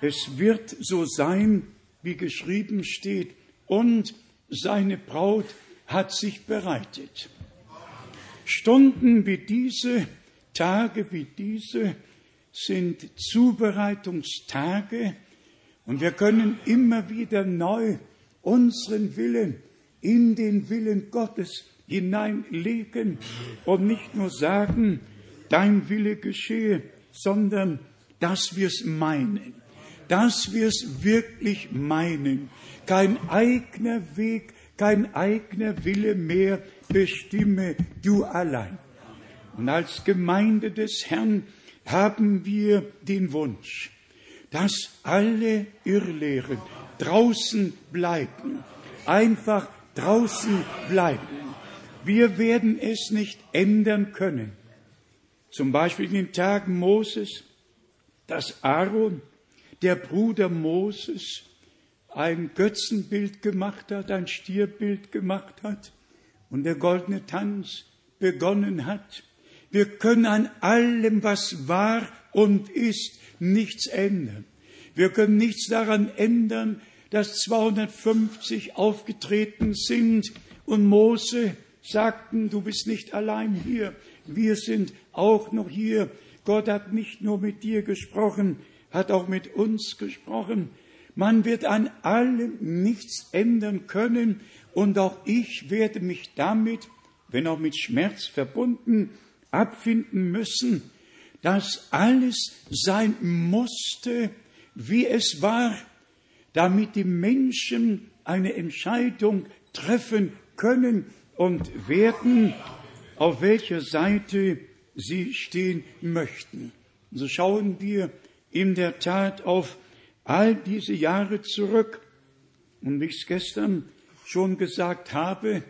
[SPEAKER 1] es wird so sein, wie geschrieben steht, und seine Braut hat sich bereitet. Stunden wie diese, Tage wie diese sind Zubereitungstage und wir können immer wieder neu unseren Willen in den Willen Gottes hineinlegen und nicht nur sagen, dein Wille geschehe, sondern dass wir es meinen, dass wir es wirklich meinen. Kein eigener Weg, kein eigener Wille mehr bestimme du allein. Und als Gemeinde des Herrn haben wir den Wunsch, dass alle Irrlehren draußen bleiben, einfach draußen bleiben. Wir werden es nicht ändern können. Zum Beispiel in den Tagen Moses, dass Aaron, der Bruder Moses, ein Götzenbild gemacht hat, ein Stierbild gemacht hat und der goldene Tanz begonnen hat. Wir können an allem, was war und ist, nichts ändern. Wir können nichts daran ändern, dass 250 aufgetreten sind und Mose sagten, du bist nicht allein hier, wir sind auch noch hier. Gott hat nicht nur mit dir gesprochen, hat auch mit uns gesprochen. Man wird an allem nichts ändern können und auch ich werde mich damit, wenn auch mit Schmerz verbunden, abfinden müssen, dass alles sein musste, wie es war, damit die Menschen eine Entscheidung treffen können und werden, auf welcher Seite sie stehen möchten. So schauen wir in der Tat auf all diese Jahre zurück. Und wie ich es gestern schon gesagt habe,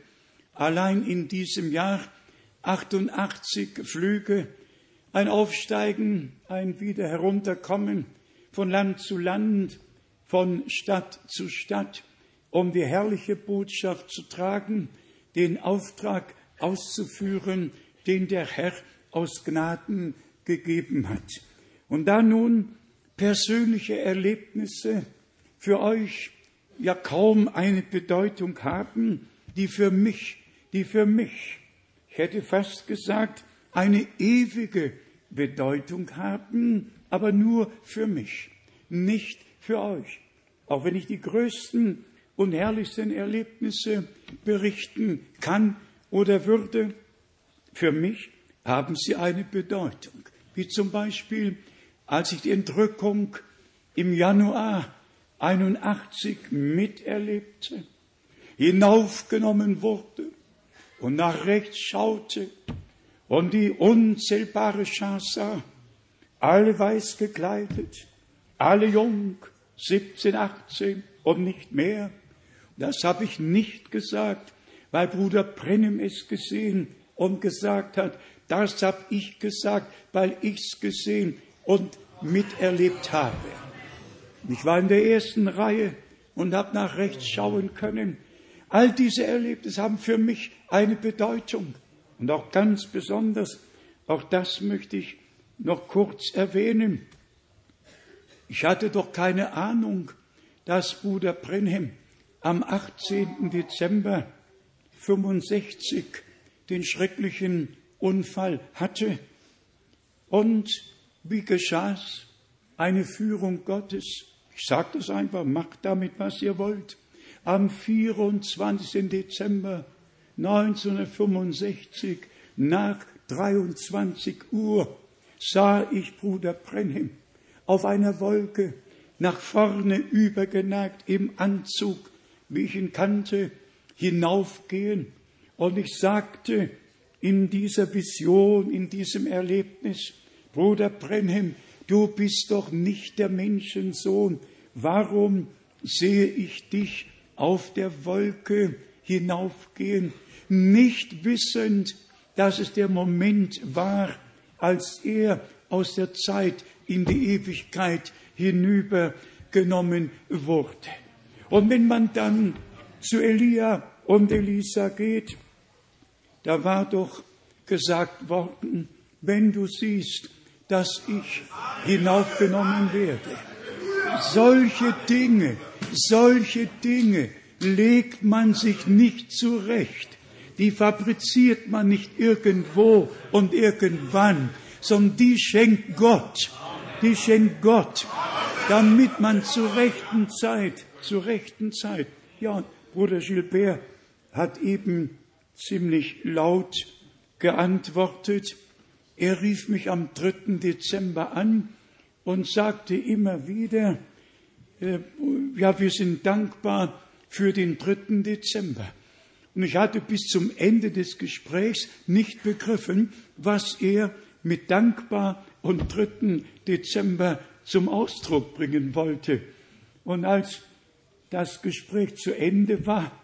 [SPEAKER 1] allein in diesem Jahr 88 Flüge, ein Aufsteigen, ein Wieder herunterkommen von Land zu Land, von Stadt zu Stadt, um die herrliche Botschaft zu tragen, den Auftrag auszuführen, den der Herr aus Gnaden gegeben hat. Und da nun persönliche Erlebnisse für euch ja kaum eine Bedeutung haben, die für mich, die für mich, ich hätte fast gesagt, eine ewige Bedeutung haben, aber nur für mich, nicht für euch. Auch wenn ich die größten und herrlichsten Erlebnisse berichten kann oder würde, für mich haben sie eine Bedeutung. Wie zum Beispiel, als ich die Entrückung im Januar 81 miterlebte, hinaufgenommen wurde und nach rechts schaute und die unzählbare Schar sah, alle weiß gekleidet, alle jung, 17, 18 und nicht mehr. Das habe ich nicht gesagt, weil Bruder Brennem es gesehen und gesagt hat. Das habe ich gesagt, weil ich es gesehen und miterlebt habe. Ich war in der ersten Reihe und habe nach rechts schauen können. All diese Erlebnisse haben für mich eine Bedeutung. Und auch ganz besonders, auch das möchte ich noch kurz erwähnen. Ich hatte doch keine Ahnung, dass Bruder Brenhem am 18. Dezember 65 den schrecklichen Unfall hatte. Und wie geschah's? Eine Führung Gottes. Ich sage das einfach, macht damit, was ihr wollt. Am 24. Dezember 1965 nach 23 Uhr sah ich Bruder Brenhem auf einer Wolke nach vorne übergeneigt im Anzug, wie ich ihn kannte, hinaufgehen. Und ich sagte in dieser Vision, in diesem Erlebnis, Bruder Brenhem, du bist doch nicht der Menschensohn. Warum sehe ich dich auf der Wolke hinaufgehen, nicht wissend, dass es der Moment war, als er aus der Zeit in die Ewigkeit hinübergenommen wurde. Und wenn man dann zu Elia und Elisa geht, da war doch gesagt worden, wenn du siehst, dass ich hinaufgenommen werde. Solche Dinge, solche Dinge legt man sich nicht zurecht. Die fabriziert man nicht irgendwo und irgendwann, sondern die schenkt Gott. Die schenkt Gott, damit man zur rechten Zeit, zur rechten Zeit, ja, Bruder Gilbert hat eben ziemlich laut geantwortet. Er rief mich am 3. Dezember an und sagte immer wieder, äh, ja, wir sind dankbar für den 3. Dezember. Und ich hatte bis zum Ende des Gesprächs nicht begriffen, was er mit dankbar und 3. Dezember zum Ausdruck bringen wollte. Und als das Gespräch zu Ende war,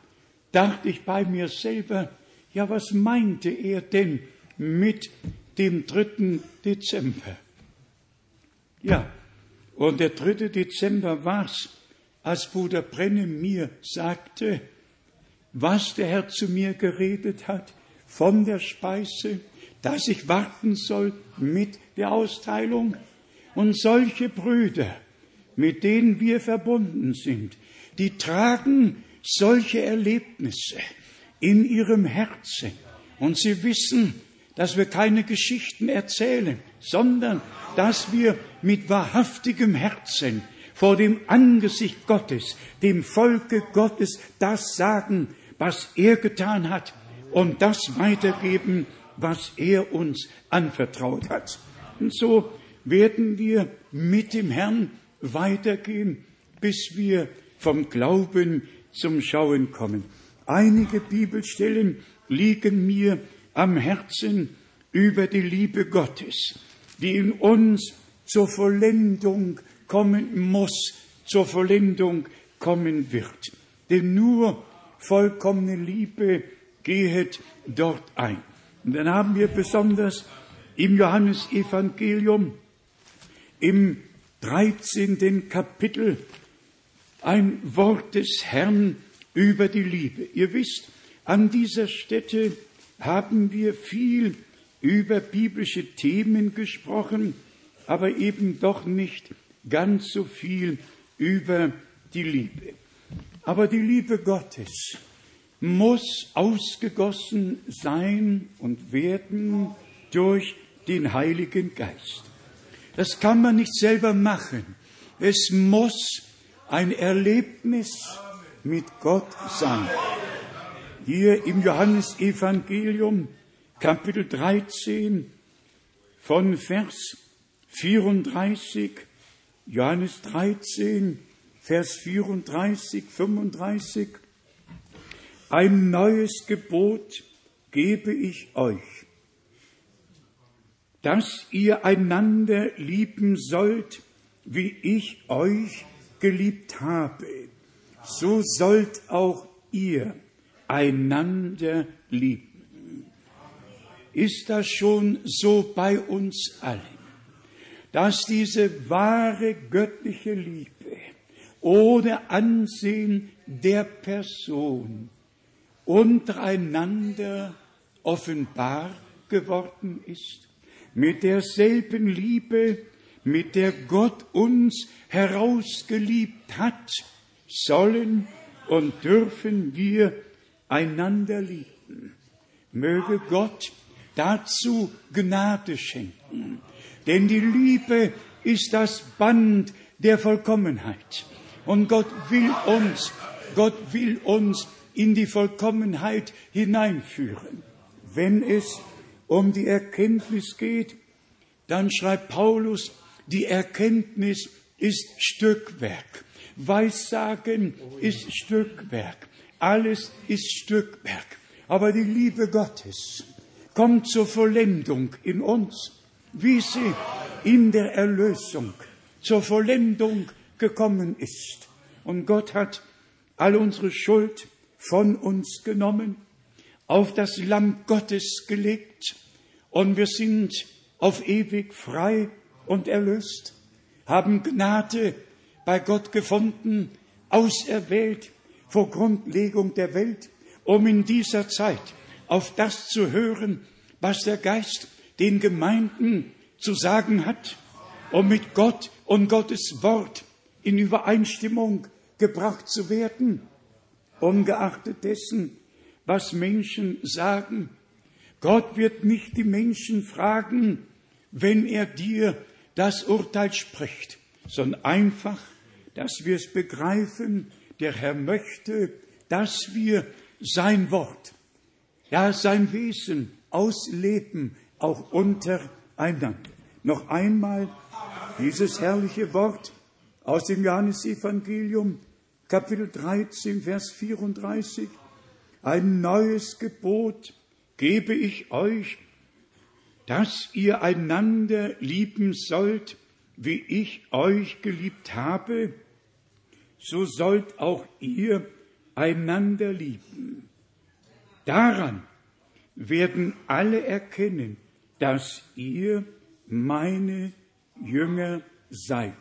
[SPEAKER 1] dachte ich bei mir selber, ja, was meinte er denn mit dem 3. Dezember? Ja, und der 3. Dezember war's, als Bruder Brenne mir sagte, was der Herr zu mir geredet hat von der Speise, dass ich warten soll mit der Austeilung. Und solche Brüder, mit denen wir verbunden sind, die tragen solche Erlebnisse in ihrem Herzen. Und sie wissen, dass wir keine Geschichten erzählen, sondern dass wir mit wahrhaftigem Herzen vor dem Angesicht Gottes, dem Volke Gottes, das sagen, was er getan hat und das weitergeben, was er uns anvertraut hat. Und so werden wir mit dem Herrn weitergehen, bis wir vom Glauben zum Schauen kommen. Einige Bibelstellen liegen mir am Herzen über die Liebe Gottes, die in uns zur Vollendung kommen muss, zur Vollendung kommen wird. Denn nur vollkommene Liebe gehet dort ein. Und dann haben wir besonders im Johannesevangelium im 13. Kapitel ein Wort des Herrn über die Liebe. Ihr wisst, an dieser Stätte haben wir viel über biblische Themen gesprochen, aber eben doch nicht ganz so viel über die Liebe. Aber die Liebe Gottes muss ausgegossen sein und werden durch den Heiligen Geist. Das kann man nicht selber machen. Es muss ein Erlebnis mit Gott sein. Hier im Johannesevangelium Kapitel 13 von Vers 34, Johannes 13, Vers 34, 35. Ein neues Gebot gebe ich euch, dass ihr einander lieben sollt, wie ich euch geliebt habe. So sollt auch ihr einander lieben. Ist das schon so bei uns allen, dass diese wahre göttliche Liebe ohne Ansehen der Person untereinander offenbar geworden ist, mit derselben Liebe, mit der Gott uns herausgeliebt hat, sollen und dürfen wir einander lieben. Möge Gott dazu Gnade schenken, denn die Liebe ist das Band der Vollkommenheit. Und Gott will uns, Gott will uns in die Vollkommenheit hineinführen. Wenn es um die Erkenntnis geht, dann schreibt Paulus, die Erkenntnis ist Stückwerk. Weissagen ist Stückwerk. Alles ist Stückwerk. Aber die Liebe Gottes kommt zur Vollendung in uns, wie sie in der Erlösung zur Vollendung gekommen ist. Und Gott hat all unsere Schuld von uns genommen, auf das Lamm Gottes gelegt und wir sind auf ewig frei und erlöst, haben Gnade bei Gott gefunden, auserwählt vor Grundlegung der Welt, um in dieser Zeit auf das zu hören, was der Geist den Gemeinden zu sagen hat, um mit Gott und Gottes Wort in Übereinstimmung gebracht zu werden, ungeachtet dessen, was Menschen sagen. Gott wird nicht die Menschen fragen, wenn er dir das Urteil spricht, sondern einfach, dass wir es begreifen, der Herr möchte, dass wir sein Wort, ja sein Wesen ausleben, auch untereinander. Noch einmal dieses herrliche Wort aus dem Johannesevangelium, Kapitel 13, Vers 34. Ein neues Gebot gebe ich euch, dass ihr einander lieben sollt, wie ich euch geliebt habe, so sollt auch ihr einander lieben. Daran werden alle erkennen, dass ihr meine Jünger seid,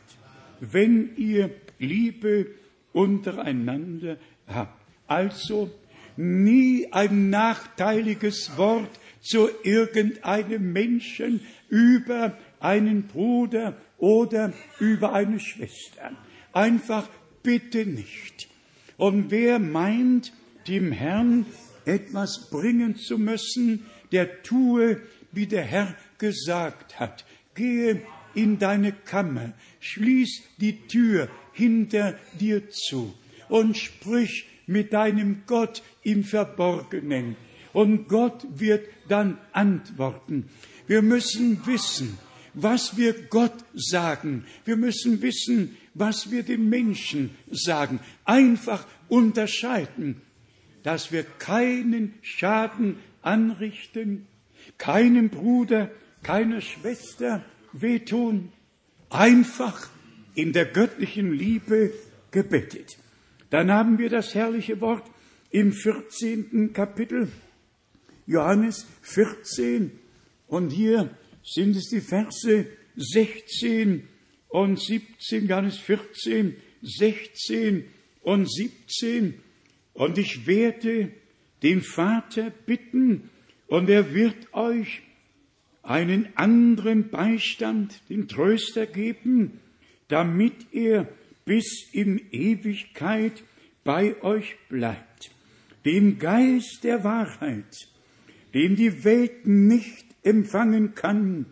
[SPEAKER 1] wenn ihr Liebe untereinander habt. Also nie ein nachteiliges Wort zu irgendeinem Menschen über einen Bruder oder über eine Schwester. Einfach bitte nicht. Und wer meint, dem Herrn etwas bringen zu müssen, der tue, wie der Herr gesagt hat. Gehe in deine Kammer, schließ die Tür hinter dir zu und sprich mit deinem Gott im Verborgenen. Und Gott wird dann antworten. Wir müssen wissen, was wir Gott sagen. Wir müssen wissen, was wir den Menschen sagen. Einfach unterscheiden, dass wir keinen Schaden anrichten, keinem Bruder, keiner Schwester wehtun. Einfach in der göttlichen Liebe gebettet. Dann haben wir das herrliche Wort im 14. Kapitel, Johannes 14. Und hier sind es die Verse 16 und 17, Johannes 14, 16 und 17. Und ich werde den Vater bitten, und er wird euch einen anderen Beistand, den Tröster geben, damit er bis in Ewigkeit bei euch bleibt. Den Geist der Wahrheit, den die Welt nicht empfangen kann,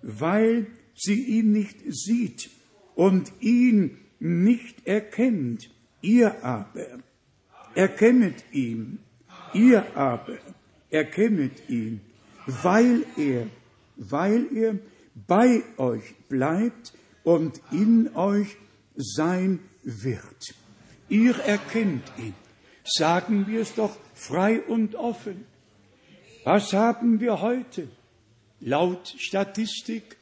[SPEAKER 1] weil sie ihn nicht sieht und ihn nicht erkennt. Ihr aber erkennet ihn, ihr aber erkennet ihn, weil er, weil er bei euch bleibt und in euch sein wird. Ihr erkennt ihn. Sagen wir es doch frei und offen. Was haben wir heute? Laut Statistik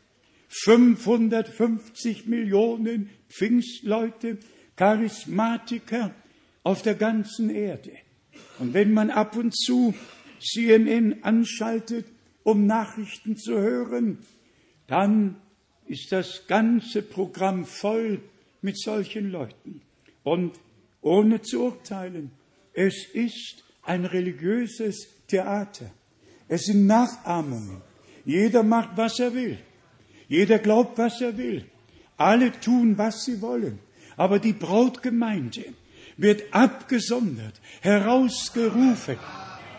[SPEAKER 1] 550 Millionen Pfingstleute, Charismatiker auf der ganzen Erde. Und wenn man ab und zu CNN anschaltet, um Nachrichten zu hören, dann ist das ganze Programm voll mit solchen Leuten. Und ohne zu urteilen, es ist ein religiöses Theater. Es sind Nachahmungen. Jeder macht, was er will. Jeder glaubt, was er will. Alle tun, was sie wollen. Aber die Brautgemeinde wird abgesondert, herausgerufen.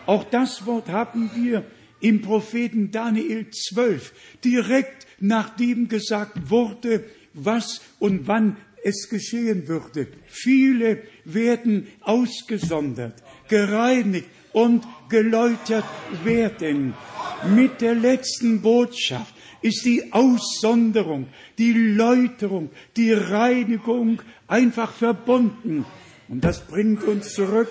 [SPEAKER 1] Auch das Wort haben wir im Propheten Daniel 12, direkt nachdem gesagt wurde, was und wann es geschehen würde. Viele werden ausgesondert, gereinigt und geläutert werden. Mit der letzten Botschaft ist die Aussonderung, die Läuterung, die Reinigung einfach verbunden. Und das bringt uns zurück,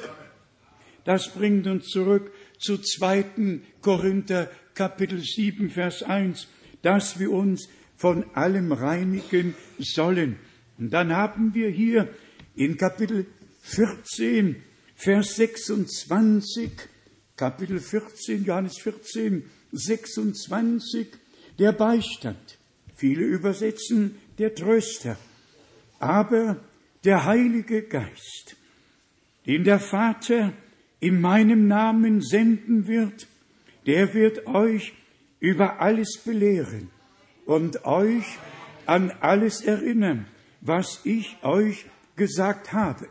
[SPEAKER 1] das bringt uns zurück zu 2. Korinther Kapitel 7, Vers 1, dass wir uns von allem reinigen sollen. Und dann haben wir hier in Kapitel 14, Vers 26, Kapitel 14, Johannes 14, 26, der Beistand. Viele übersetzen der Tröster. Aber der Heilige Geist, den der Vater in meinem Namen senden wird, der wird euch über alles belehren und euch an alles erinnern, was ich euch gesagt habe.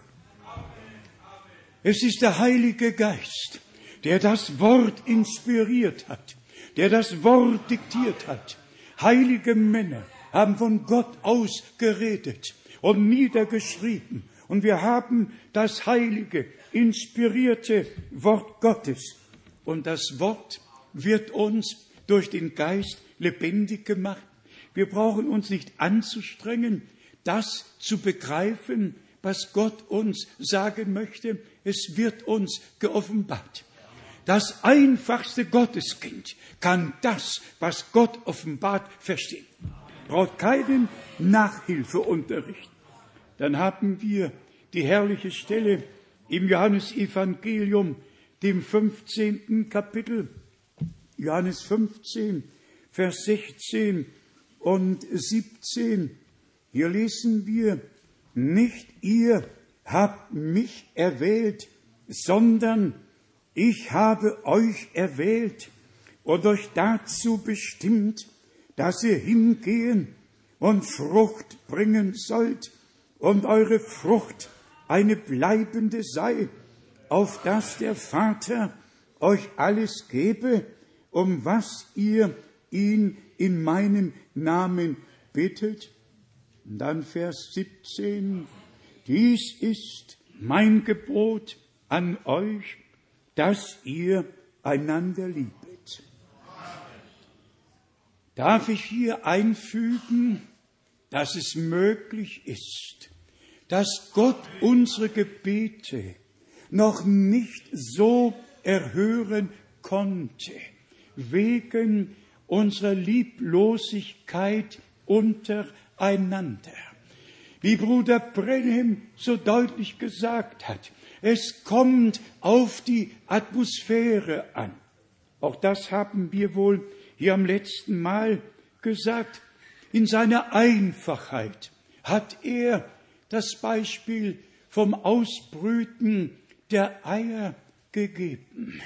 [SPEAKER 1] Es ist der Heilige Geist, der das Wort inspiriert hat, der das Wort diktiert hat. Heilige Männer haben von Gott aus geredet und niedergeschrieben. Und wir haben das heilige, inspirierte Wort Gottes. Und das Wort wird uns durch den Geist lebendig gemacht. Wir brauchen uns nicht anzustrengen, das zu begreifen, was Gott uns sagen möchte. Es wird uns geoffenbart. Das einfachste Gotteskind kann das, was Gott offenbart, verstehen. Braucht keinen Nachhilfeunterricht. Dann haben wir die herrliche Stelle im Johannesevangelium, dem 15. Kapitel, Johannes 15, Vers 16 und 17. Hier lesen wir, nicht ihr habt mich erwählt, sondern ich habe euch erwählt und euch dazu bestimmt, dass ihr hingehen und Frucht bringen sollt und eure Frucht eine bleibende sei, auf dass der Vater euch alles gebe, um was ihr ihn in meinem Namen bittet. Und dann Vers 17. Dies ist mein Gebot an euch, dass ihr einander liebet. Darf ich hier einfügen, dass es möglich ist, dass Gott unsere Gebete noch nicht so erhören konnte, wegen unserer Lieblosigkeit untereinander. Wie Bruder Brenhem so deutlich gesagt hat, es kommt auf die Atmosphäre an. Auch das haben wir wohl hier am letzten Mal gesagt. In seiner Einfachheit hat er das Beispiel vom Ausbrüten der Eier gegeben.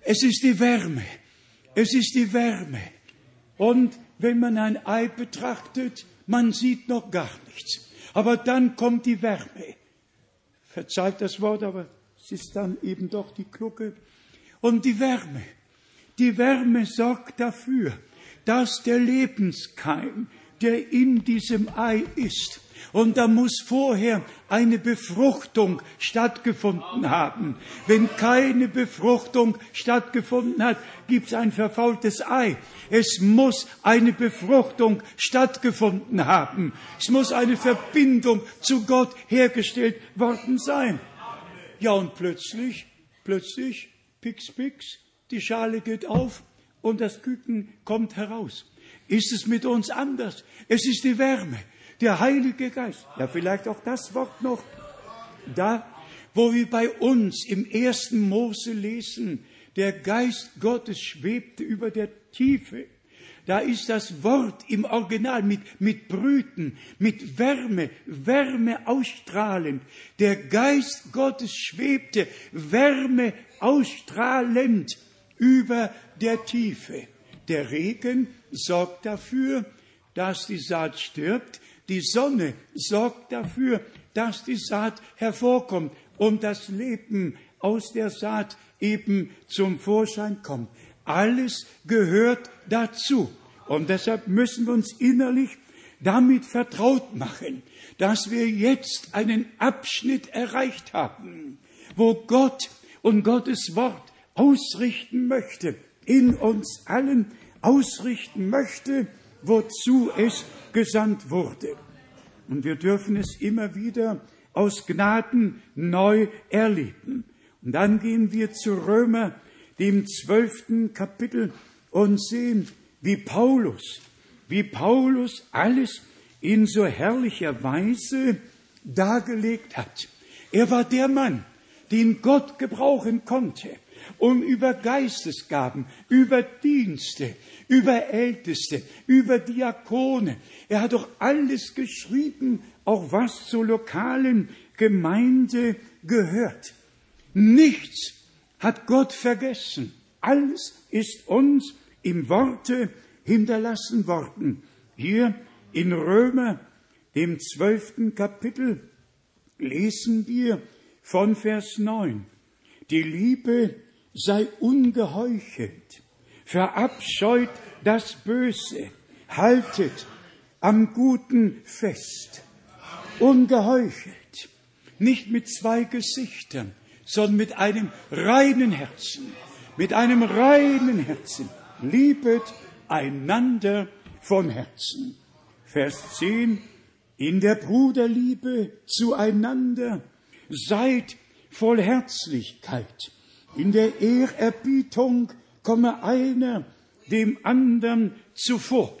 [SPEAKER 1] Es ist die Wärme. Es ist die Wärme. Und wenn man ein Ei betrachtet, man sieht noch gar nichts. Aber dann kommt die Wärme. Verzeiht das Wort, aber es ist dann eben doch die Glucke. Und die Wärme. Die Wärme sorgt dafür, dass der Lebenskeim, der in diesem Ei ist, und da muss vorher eine Befruchtung stattgefunden haben. Wenn keine Befruchtung stattgefunden hat, gibt es ein verfaultes Ei. Es muss eine Befruchtung stattgefunden haben. Es muss eine Verbindung zu Gott hergestellt worden sein. Ja, und plötzlich, plötzlich, pix, pix, die Schale geht auf und das Küken kommt heraus. Ist es mit uns anders? Es ist die Wärme der Heilige Geist. Ja, vielleicht auch das Wort noch. Da, wo wir bei uns im ersten Mose lesen, der Geist Gottes schwebte über der Tiefe. Da ist das Wort im Original mit, mit Brüten, mit Wärme, Wärme ausstrahlend. Der Geist Gottes schwebte Wärme ausstrahlend über der Tiefe. Der Regen sorgt dafür, dass die Saat stirbt, die Sonne sorgt dafür, dass die Saat hervorkommt und das Leben aus der Saat eben zum Vorschein kommt. Alles gehört dazu. Und deshalb müssen wir uns innerlich damit vertraut machen, dass wir jetzt einen Abschnitt erreicht haben, wo Gott und Gottes Wort ausrichten möchte, in uns allen ausrichten möchte, wozu es gesandt wurde. Und wir dürfen es immer wieder aus Gnaden neu erleben. Und dann gehen wir zu Römer, dem zwölften Kapitel, und sehen, wie Paulus, wie Paulus alles in so herrlicher Weise dargelegt hat. Er war der Mann, den Gott gebrauchen konnte, um über Geistesgaben, über Dienste, über Älteste, über Diakone. Er hat doch alles geschrieben, auch was zur lokalen Gemeinde gehört. Nichts hat Gott vergessen. Alles ist uns im Worte hinterlassen worden. Hier in Römer, dem zwölften Kapitel, lesen wir von Vers 9. Die Liebe sei ungeheuchelt, verabscheut das Böse, haltet am Guten fest, ungeheuchelt, nicht mit zwei Gesichtern, sondern mit einem reinen Herzen, mit einem reinen Herzen, liebet einander von Herzen. Vers 10, in der Bruderliebe zueinander, seid voll Herzlichkeit, in der Ehrerbietung komme einer dem anderen zuvor.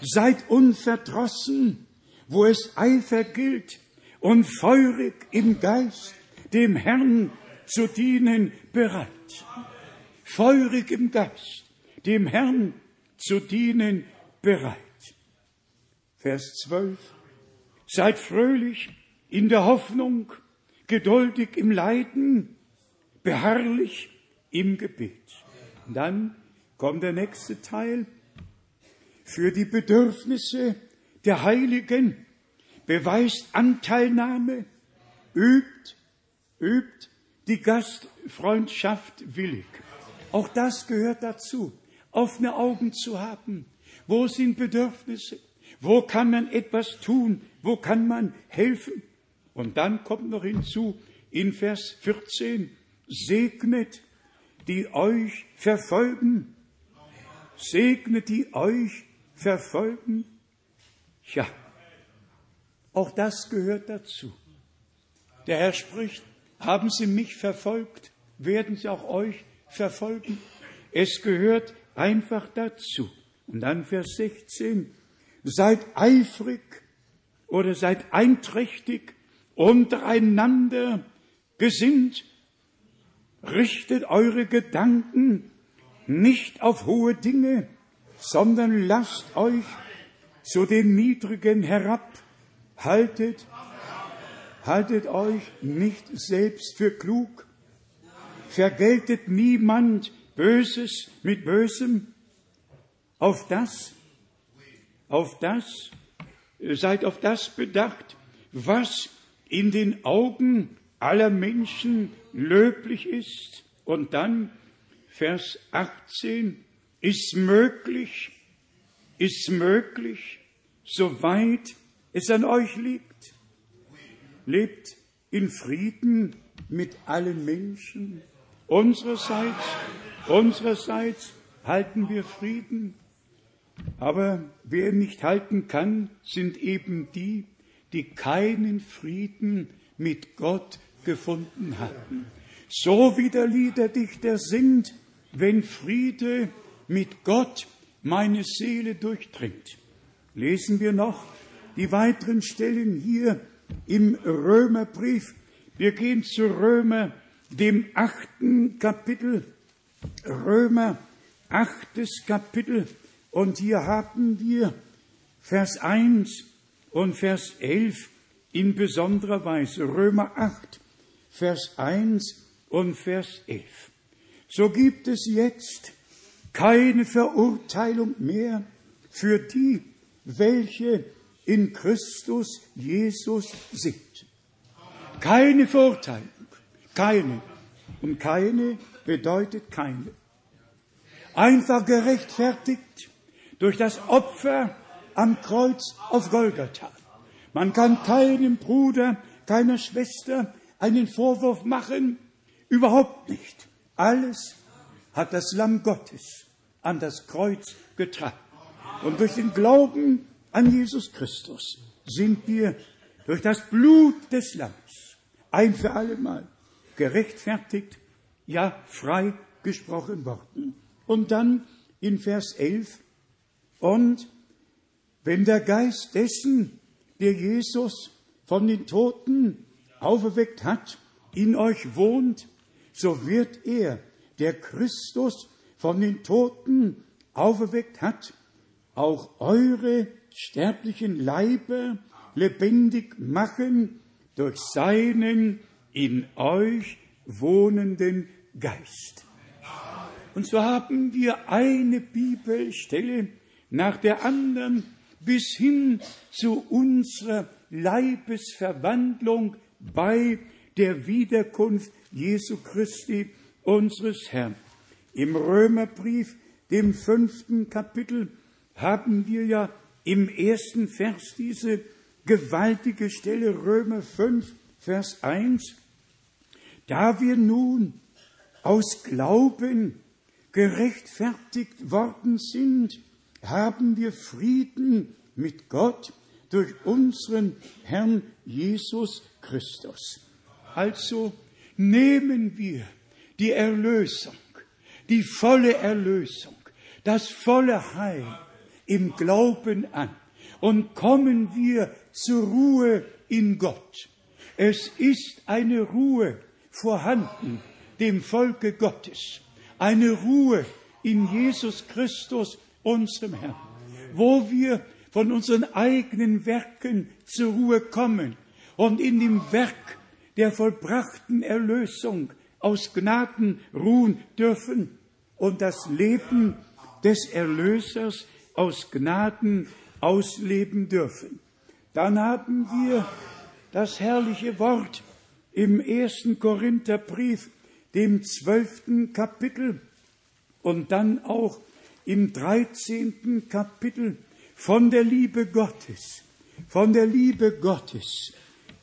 [SPEAKER 1] Seid unverdrossen, wo es Eifer gilt, und feurig im Geist, dem Herrn zu dienen bereit. Feurig im Geist, dem Herrn zu dienen bereit. Vers 12. Seid fröhlich in der Hoffnung, geduldig im Leiden, beharrlich im Gebet. Und dann kommt der nächste Teil. Für die Bedürfnisse der Heiligen beweist Anteilnahme, übt, übt die Gastfreundschaft willig. Auch das gehört dazu, offene Augen zu haben. Wo sind Bedürfnisse? Wo kann man etwas tun? Wo kann man helfen? Und dann kommt noch hinzu in Vers 14, segnet, die euch verfolgen, segnet, die euch verfolgen. Ja, auch das gehört dazu. Der Herr spricht, haben Sie mich verfolgt, werden Sie auch euch verfolgen. Es gehört einfach dazu. Und dann Vers 16, seid eifrig oder seid einträchtig untereinander gesinnt, richtet eure Gedanken nicht auf hohe Dinge, sondern lasst euch zu den Niedrigen herab, haltet haltet euch nicht selbst für klug, vergeltet niemand Böses mit Bösem, auf das, auf das, seid auf das bedacht, was in den Augen aller Menschen löblich ist. Und dann Vers 18, ist möglich, ist möglich, soweit es an euch liegt. Lebt in Frieden mit allen Menschen. Unsererseits, unsererseits halten wir Frieden. Aber wer nicht halten kann, sind eben die, die keinen Frieden mit Gott gefunden hatten. So wie der Liederdichter singt, wenn Friede mit Gott meine Seele durchdringt. Lesen wir noch die weiteren Stellen hier im Römerbrief. Wir gehen zu Römer, dem achten Kapitel. Römer, achtes Kapitel. Und hier haben wir Vers 1 und Vers 11 in besonderer Weise. Römer 8, Vers 1 und Vers 11. So gibt es jetzt keine Verurteilung mehr für die, welche in Christus Jesus sind. Keine Verurteilung, keine. Und keine bedeutet keine. Einfach gerechtfertigt durch das Opfer am Kreuz auf Golgatha. Man kann keinem Bruder, keiner Schwester einen Vorwurf machen, überhaupt nicht. Alles hat das Lamm Gottes an das Kreuz getragen. Und durch den Glauben an Jesus Christus sind wir durch das Blut des Lamms ein für allemal gerechtfertigt, ja frei gesprochen worden. Und dann in Vers 11, und wenn der Geist dessen, der Jesus von den Toten auferweckt hat, in euch wohnt, so wird er der Christus von den Toten auferweckt hat, auch eure sterblichen Leiber lebendig machen durch seinen in euch wohnenden Geist. Und so haben wir eine Bibelstelle nach der anderen bis hin zu unserer Leibesverwandlung bei der Wiederkunft Jesu Christi unseres Herrn. Im Römerbrief, dem fünften Kapitel, haben wir ja im ersten Vers diese gewaltige Stelle Römer 5, Vers 1. Da wir nun aus Glauben gerechtfertigt worden sind, haben wir Frieden mit Gott durch unseren Herrn Jesus Christus. Also nehmen wir die Erlösung, die volle Erlösung, das volle Heil im Glauben an und kommen wir zur Ruhe in Gott. Es ist eine Ruhe vorhanden dem Volke Gottes, eine Ruhe in Jesus Christus, unserem Herrn, wo wir von unseren eigenen Werken zur Ruhe kommen und in dem Werk der vollbrachten Erlösung aus Gnaden ruhen dürfen und das Leben des Erlösers aus Gnaden ausleben dürfen. Dann haben wir das herrliche Wort im ersten Korintherbrief, dem zwölften Kapitel und dann auch im dreizehnten Kapitel von der Liebe Gottes, von der Liebe Gottes,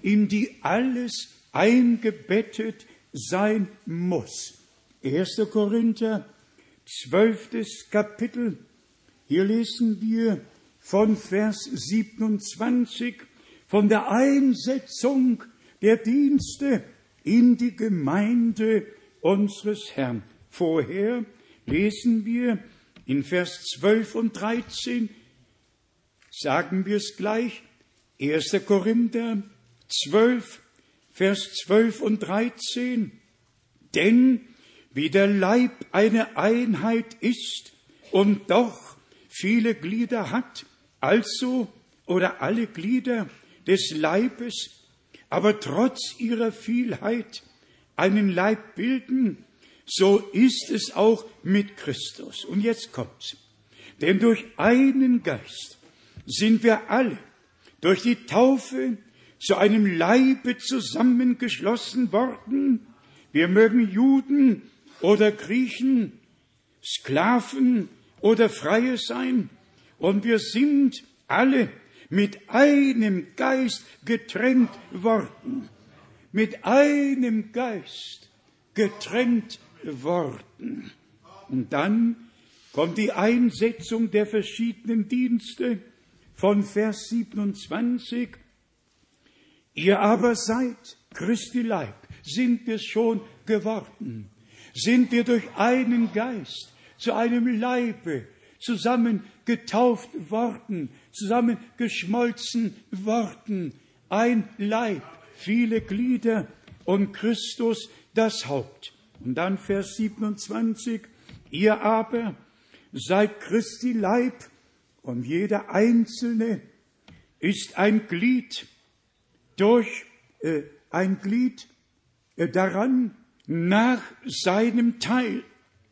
[SPEAKER 1] in die alles eingebettet sein muss. 1. Korinther, zwölftes Kapitel. Hier lesen wir von Vers 27 von der Einsetzung der Dienste in die Gemeinde unseres Herrn. Vorher lesen wir in Vers 12 und 13, sagen wir es gleich, 1. Korinther 12, Vers 12 und 13. Denn wie der Leib eine Einheit ist und doch viele Glieder hat, also oder alle Glieder des Leibes, aber trotz ihrer Vielheit einen Leib bilden, so ist es auch mit Christus. Und jetzt kommt's. Denn durch einen Geist sind wir alle durch die Taufe zu einem Leibe zusammengeschlossen worden. Wir mögen Juden oder Griechen, Sklaven oder Freie sein. Und wir sind alle mit einem Geist getränkt worden. Mit einem Geist getränkt worden. Und dann kommt die Einsetzung der verschiedenen Dienste von Vers 27. Ihr aber seid Christi Leib, sind wir schon geworden, sind wir durch einen Geist zu einem Leibe zusammen getauft worden, zusammen geschmolzen worden, ein Leib, viele Glieder und Christus das Haupt. Und dann Vers 27, ihr aber seid Christi Leib und jeder Einzelne ist ein Glied durch äh, ein Glied äh, daran nach seinem Teil.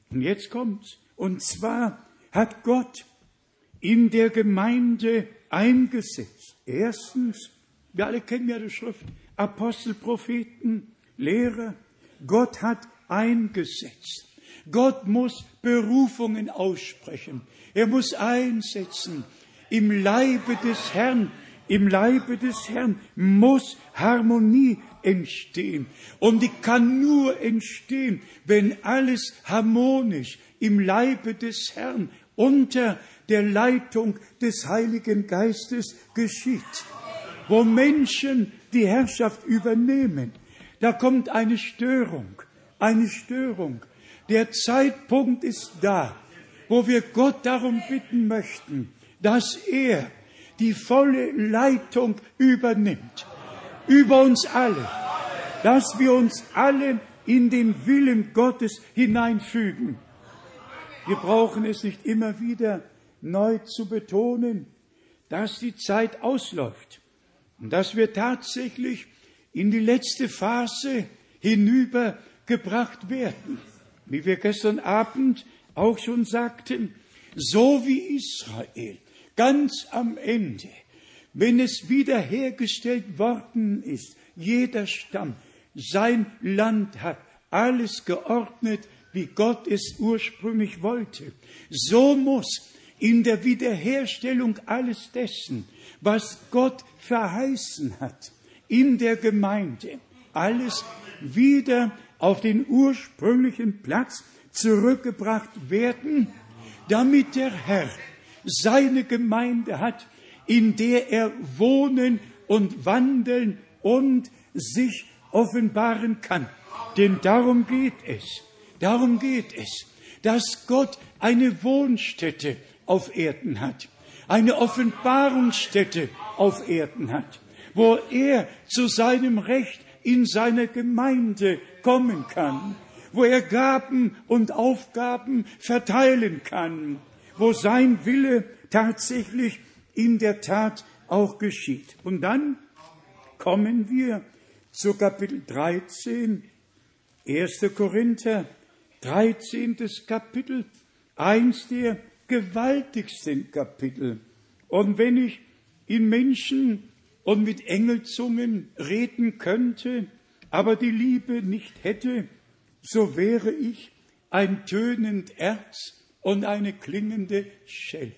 [SPEAKER 1] Und jetzt kommt's. Und zwar hat Gott in der Gemeinde eingesetzt. Erstens, wir alle kennen ja die Schrift, Apostel, Propheten, Lehrer. Gott hat eingesetzt. Gott muss Berufungen aussprechen. Er muss einsetzen. Im Leibe des Herrn, im Leibe des Herrn muss Harmonie entstehen. Und die kann nur entstehen, wenn alles harmonisch im Leibe des Herrn unter der Leitung des Heiligen Geistes geschieht. Wo Menschen die Herrschaft übernehmen, da kommt eine Störung, eine Störung. Der Zeitpunkt ist da, wo wir Gott darum bitten möchten, dass er die volle Leitung übernimmt, über uns alle, dass wir uns alle in den Willen Gottes hineinfügen. Wir brauchen es nicht immer wieder neu zu betonen, dass die Zeit ausläuft und dass wir tatsächlich in die letzte Phase hinübergebracht werden. Wie wir gestern Abend auch schon sagten, so wie Israel ganz am Ende, wenn es wiederhergestellt worden ist, jeder Stamm sein Land hat, alles geordnet, wie Gott es ursprünglich wollte. So muss in der Wiederherstellung alles dessen, was Gott verheißen hat, in der Gemeinde, alles wieder auf den ursprünglichen Platz zurückgebracht werden, damit der Herr seine Gemeinde hat, in der er wohnen und wandeln und sich offenbaren kann. Denn darum geht es. Darum geht es, dass Gott eine Wohnstätte auf Erden hat, eine Offenbarungsstätte auf Erden hat, wo er zu seinem Recht in seiner Gemeinde kommen kann, wo er Gaben und Aufgaben verteilen kann, wo sein Wille tatsächlich in der Tat auch geschieht. Und dann kommen wir zu Kapitel 13, 1. Korinther, 13. Kapitel, eins der gewaltigsten Kapitel. Und wenn ich in Menschen und mit Engelzungen reden könnte, aber die Liebe nicht hätte, so wäre ich ein tönend Erz und eine klingende Schelle.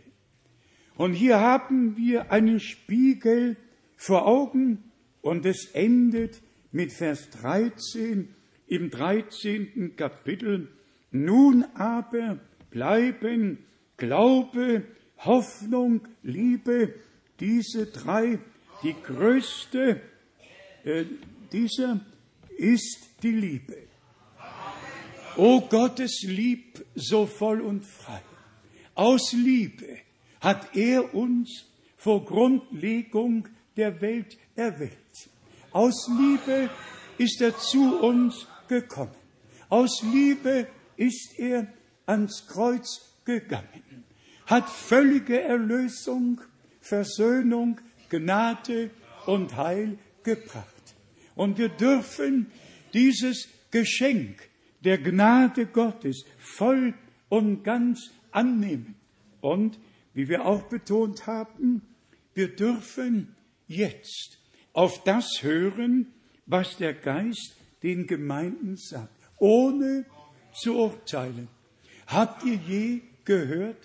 [SPEAKER 1] Und hier haben wir einen Spiegel vor Augen und es endet mit Vers 13 im 13. Kapitel. Nun aber bleiben Glaube, Hoffnung, Liebe, diese drei, die größte äh, dieser ist die Liebe. O Gottes Lieb so voll und frei. Aus Liebe hat er uns vor Grundlegung der Welt erwählt. Aus Liebe ist er zu uns gekommen. Aus Liebe ist er ans Kreuz gegangen, hat völlige Erlösung, Versöhnung, Gnade und Heil gebracht. Und wir dürfen dieses Geschenk der Gnade Gottes voll und ganz annehmen. Und, wie wir auch betont haben, wir dürfen jetzt auf das hören, was der Geist den Gemeinden sagt, ohne zu urteilen. Habt ihr je gehört,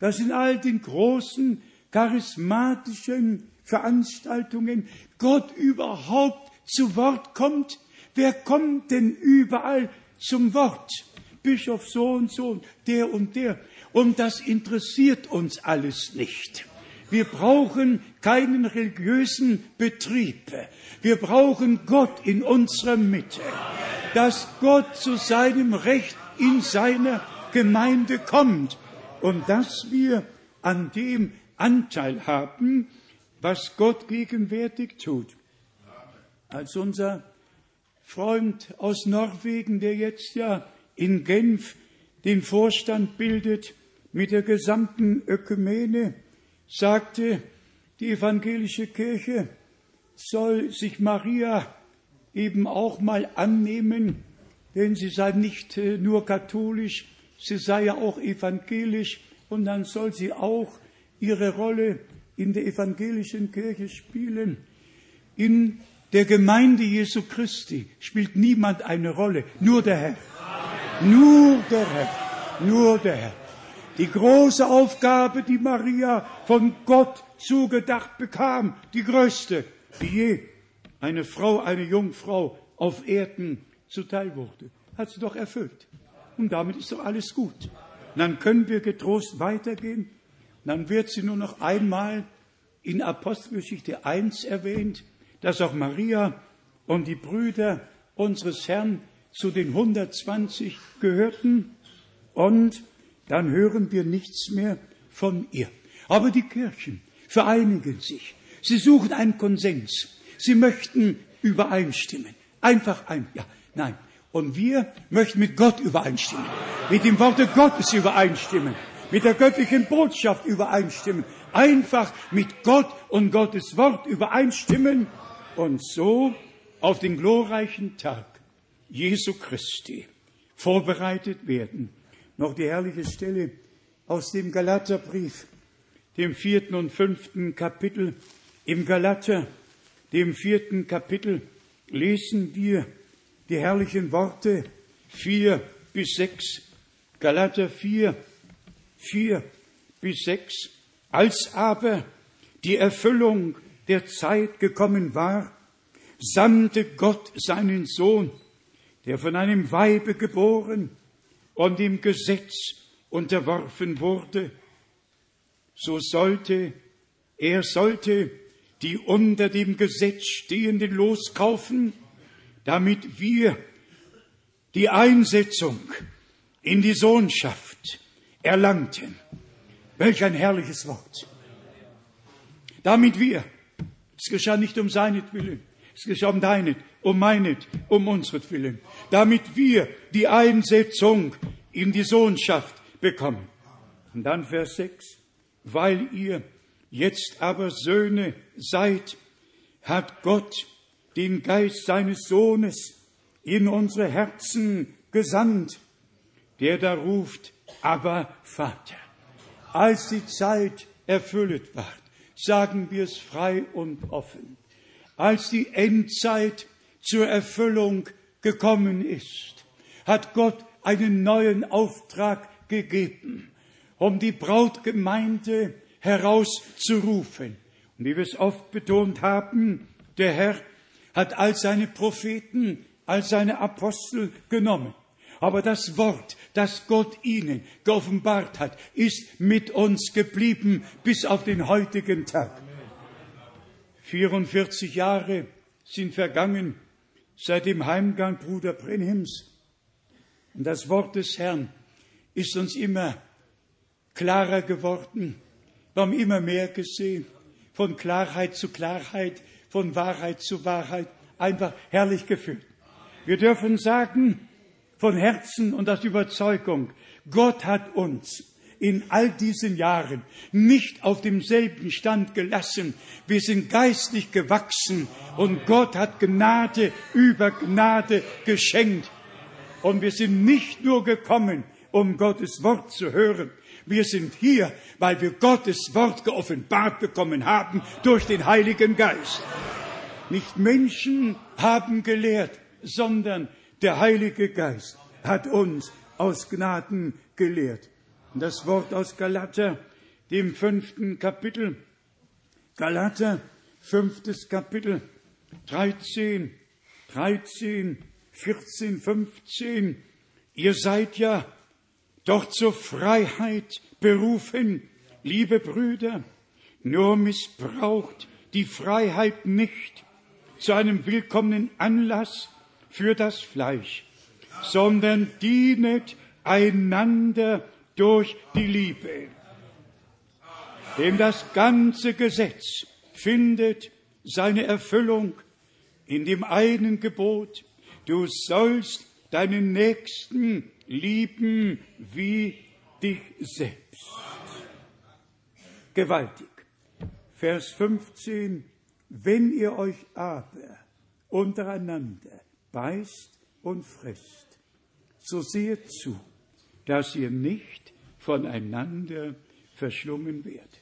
[SPEAKER 1] dass in all den großen charismatischen Veranstaltungen Gott überhaupt zu Wort kommt? Wer kommt denn überall zum Wort? Bischof so und so, der und der. Und das interessiert uns alles nicht. Wir brauchen keinen religiösen Betrieb. Wir brauchen Gott in unserer Mitte. Dass Gott zu seinem Recht in seiner Gemeinde kommt und dass wir an dem Anteil haben, was Gott gegenwärtig tut. Als unser Freund aus Norwegen, der jetzt ja in Genf den Vorstand bildet mit der gesamten Ökumene, sagte, die evangelische Kirche soll sich Maria eben auch mal annehmen, denn sie sei nicht äh, nur katholisch, sie sei ja auch evangelisch und dann soll sie auch ihre Rolle in der evangelischen Kirche spielen. In der Gemeinde Jesu Christi spielt niemand eine Rolle, nur der Herr. Nur der Herr, nur der Herr. Die große Aufgabe, die Maria von Gott zugedacht bekam, die größte, die je eine Frau, eine Jungfrau auf Erden zuteil wurde, hat sie doch erfüllt. Und damit ist doch alles gut. Dann können wir getrost weitergehen. Dann wird sie nur noch einmal in Apostelgeschichte 1 erwähnt, dass auch Maria und die Brüder unseres Herrn zu den 120 gehörten. Und dann hören wir nichts mehr von ihr. Aber die Kirchen vereinigen sich. Sie suchen einen Konsens. Sie möchten übereinstimmen. Einfach ein, ja, nein. Und wir möchten mit Gott übereinstimmen. Mit dem Worte Gottes übereinstimmen. Mit der göttlichen Botschaft übereinstimmen. Einfach mit Gott und Gottes Wort übereinstimmen. Und so auf den glorreichen Tag Jesu Christi vorbereitet werden. Noch die herrliche Stelle aus dem Galaterbrief, dem vierten und fünften Kapitel. Im Galater dem vierten Kapitel lesen wir die herrlichen Worte vier bis sechs, Galater vier, vier bis sechs. Als aber die Erfüllung der Zeit gekommen war, sandte Gott seinen Sohn, der von einem Weibe geboren und dem Gesetz unterworfen wurde, so sollte, er sollte die unter dem Gesetz stehenden loskaufen, damit wir die Einsetzung in die Sohnschaft erlangten. Welch ein herrliches Wort. Damit wir, es geschah nicht um seinetwillen, es geschah um deinet, um meinet, um unsretwillen, damit wir die Einsetzung in die Sohnschaft bekommen. Und dann Vers 6, weil ihr jetzt aber Söhne seid, hat Gott den Geist seines Sohnes in unsere Herzen gesandt, der da ruft, aber Vater. Als die Zeit erfüllt wird, sagen wir es frei und offen, als die Endzeit zur Erfüllung gekommen ist, hat Gott einen neuen Auftrag gegeben, um die Brautgemeinde herauszurufen. Und wie wir es oft betont haben, der Herr hat all seine Propheten, all seine Apostel genommen. Aber das Wort, das Gott ihnen geoffenbart hat, ist mit uns geblieben bis auf den heutigen Tag. 44 Jahre sind vergangen seit dem Heimgang Bruder Brenhims. Und das Wort des Herrn ist uns immer klarer geworden wir haben immer mehr gesehen, von Klarheit zu Klarheit, von Wahrheit zu Wahrheit, einfach herrlich gefühlt. Wir dürfen sagen, von Herzen und aus Überzeugung, Gott hat uns in all diesen Jahren nicht auf demselben Stand gelassen. Wir sind geistlich gewachsen und Gott hat Gnade über Gnade geschenkt. Und wir sind nicht nur gekommen, um Gottes Wort zu hören. Wir sind hier, weil wir Gottes Wort geoffenbart bekommen haben durch den Heiligen Geist. Nicht Menschen haben gelehrt, sondern der Heilige Geist hat uns aus Gnaden gelehrt. Und das Wort aus Galater, dem fünften Kapitel, Galater, fünftes Kapitel, 13, 13, 14, 15. Ihr seid ja doch zur Freiheit berufen, liebe Brüder, nur missbraucht die Freiheit nicht zu einem willkommenen Anlass für das Fleisch, sondern dienet einander durch die Liebe. Denn das ganze Gesetz findet seine Erfüllung in dem einen Gebot, du sollst deinen Nächsten lieben wie dich selbst. Gewaltig. Vers 15. Wenn ihr euch aber untereinander beißt und frisst, so seht zu, dass ihr nicht voneinander verschlungen werdet.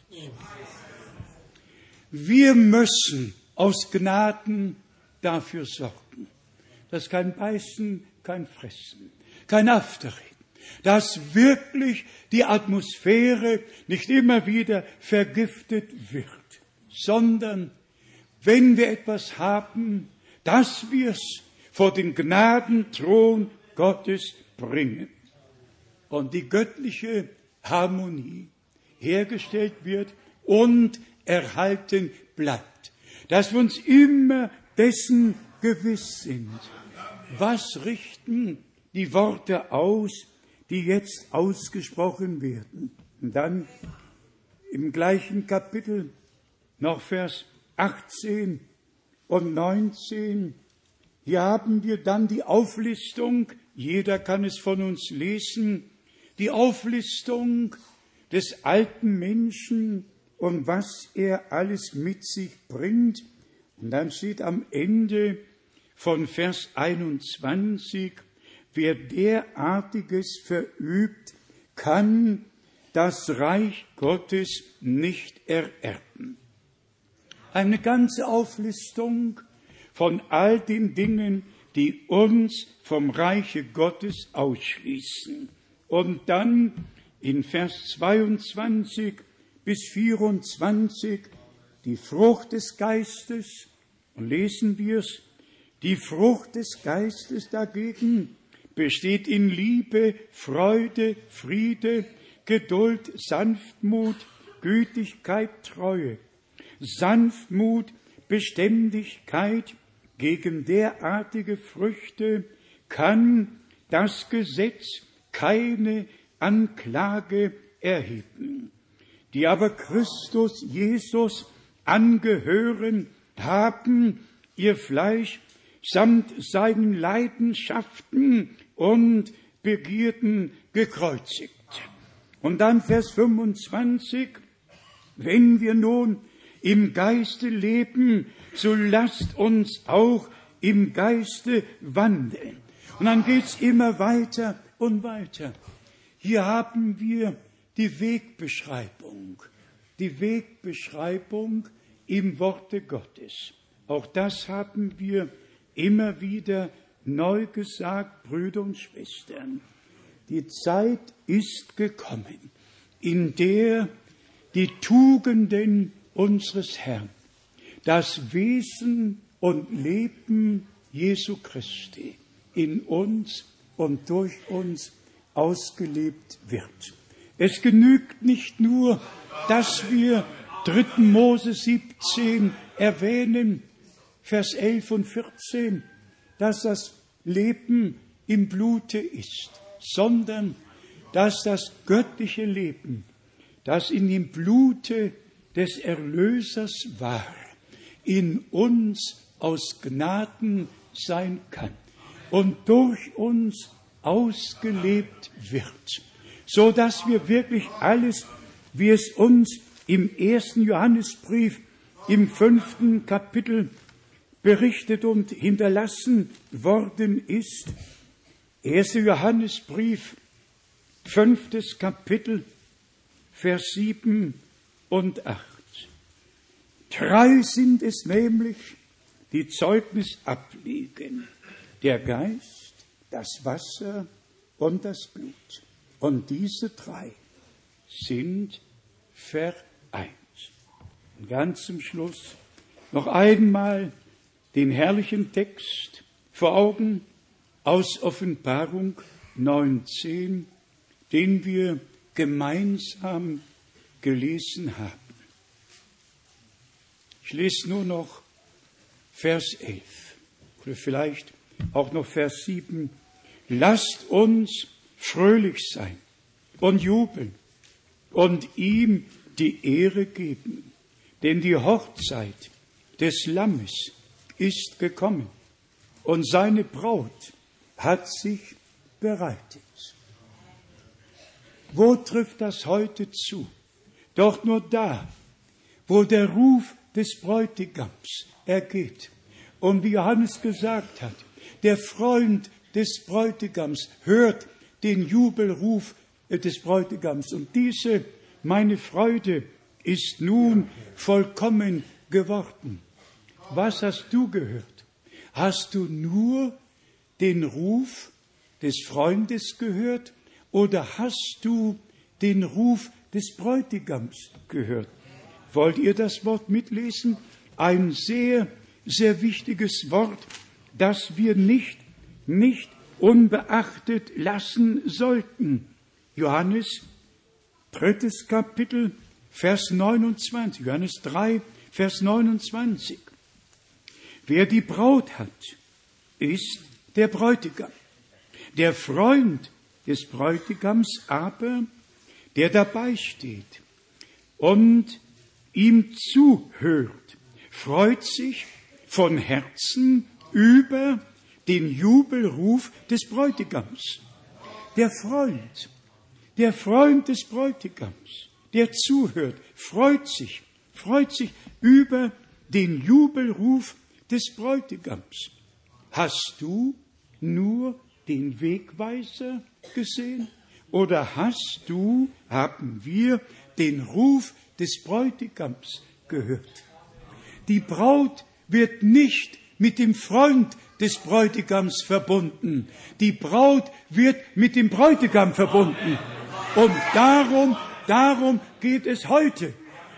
[SPEAKER 1] Wir müssen aus Gnaden dafür sorgen, dass kein Beißen, kein Fressen, kein Afterreden, dass wirklich die Atmosphäre nicht immer wieder vergiftet wird, sondern wenn wir etwas haben, dass wir es vor den Gnadenthron Gottes bringen und die göttliche Harmonie hergestellt wird und erhalten bleibt. Dass wir uns immer dessen gewiss sind. Was richten die Worte aus, die jetzt ausgesprochen werden? Und dann im gleichen Kapitel noch Vers 18 und 19 hier haben wir dann die Auflistung, jeder kann es von uns lesen, die Auflistung des alten Menschen und was er alles mit sich bringt. Und dann steht am Ende von Vers 21, wer derartiges verübt, kann das Reich Gottes nicht ererben. Eine ganze Auflistung von all den Dingen, die uns vom Reiche Gottes ausschließen. Und dann in Vers 22 bis 24 die Frucht des Geistes. Und lesen wir es. Die Frucht des Geistes dagegen besteht in Liebe, Freude, Friede, Geduld, Sanftmut, Gütigkeit, Treue. Sanftmut, Beständigkeit, gegen derartige Früchte kann das Gesetz keine Anklage erheben. Die aber Christus Jesus angehören, haben ihr Fleisch samt seinen Leidenschaften und Begierden gekreuzigt. Und dann Vers 25, wenn wir nun im Geiste leben, so lasst uns auch im Geiste wandeln. Und dann geht's immer weiter und weiter. Hier haben wir die Wegbeschreibung, die Wegbeschreibung im Worte Gottes. Auch das haben wir immer wieder neu gesagt, Brüder und Schwestern. Die Zeit ist gekommen, in der die Tugenden unseres Herrn das Wesen und Leben Jesu Christi in uns und durch uns ausgelebt wird. Es genügt nicht nur, dass wir 3. Mose 17 erwähnen, Vers 11 und 14, dass das Leben im Blute ist, sondern dass das göttliche Leben, das in dem Blute des Erlösers war, in uns aus Gnaden sein kann und durch uns ausgelebt wird. so dass wir wirklich alles, wie es uns im ersten Johannesbrief im fünften Kapitel berichtet und hinterlassen worden ist. 1. Johannesbrief, fünftes Kapitel, Vers 7 und 8. Drei sind es nämlich, die Zeugnis ablegen. Der Geist, das Wasser und das Blut. Und diese drei sind vereint. Und ganz zum Schluss noch einmal den herrlichen Text vor Augen aus Offenbarung 19, den wir gemeinsam gelesen haben. Ich lese nur noch Vers 11 oder vielleicht auch noch Vers 7. Lasst uns fröhlich sein und jubeln und ihm die Ehre geben, denn die Hochzeit des Lammes ist gekommen und seine Braut hat sich bereitet. Wo trifft das heute zu? Doch nur da, wo der Ruf des Bräutigams ergeht. Und wie Johannes gesagt hat, der Freund des Bräutigams hört den Jubelruf des Bräutigams. Und diese, meine Freude, ist nun vollkommen geworden. Was hast du gehört? Hast du nur den Ruf des Freundes gehört oder hast du den Ruf des Bräutigams gehört? Wollt ihr das Wort mitlesen? Ein sehr, sehr wichtiges Wort, das wir nicht, nicht unbeachtet lassen sollten. Johannes, drittes Kapitel, Vers 29, Johannes 3, Vers 29. Wer die Braut hat, ist der Bräutigam. Der Freund des Bräutigams aber, der dabei steht und ihm zuhört, freut sich von Herzen über den Jubelruf des Bräutigams. Der Freund, der Freund des Bräutigams, der zuhört, freut sich, freut sich über den Jubelruf des Bräutigams. Hast du nur den Wegweiser gesehen? Oder hast du, haben wir den Ruf des Bräutigams gehört? Die Braut wird nicht mit dem Freund des Bräutigams verbunden. Die Braut wird mit dem Bräutigam verbunden. Und darum, darum geht es heute,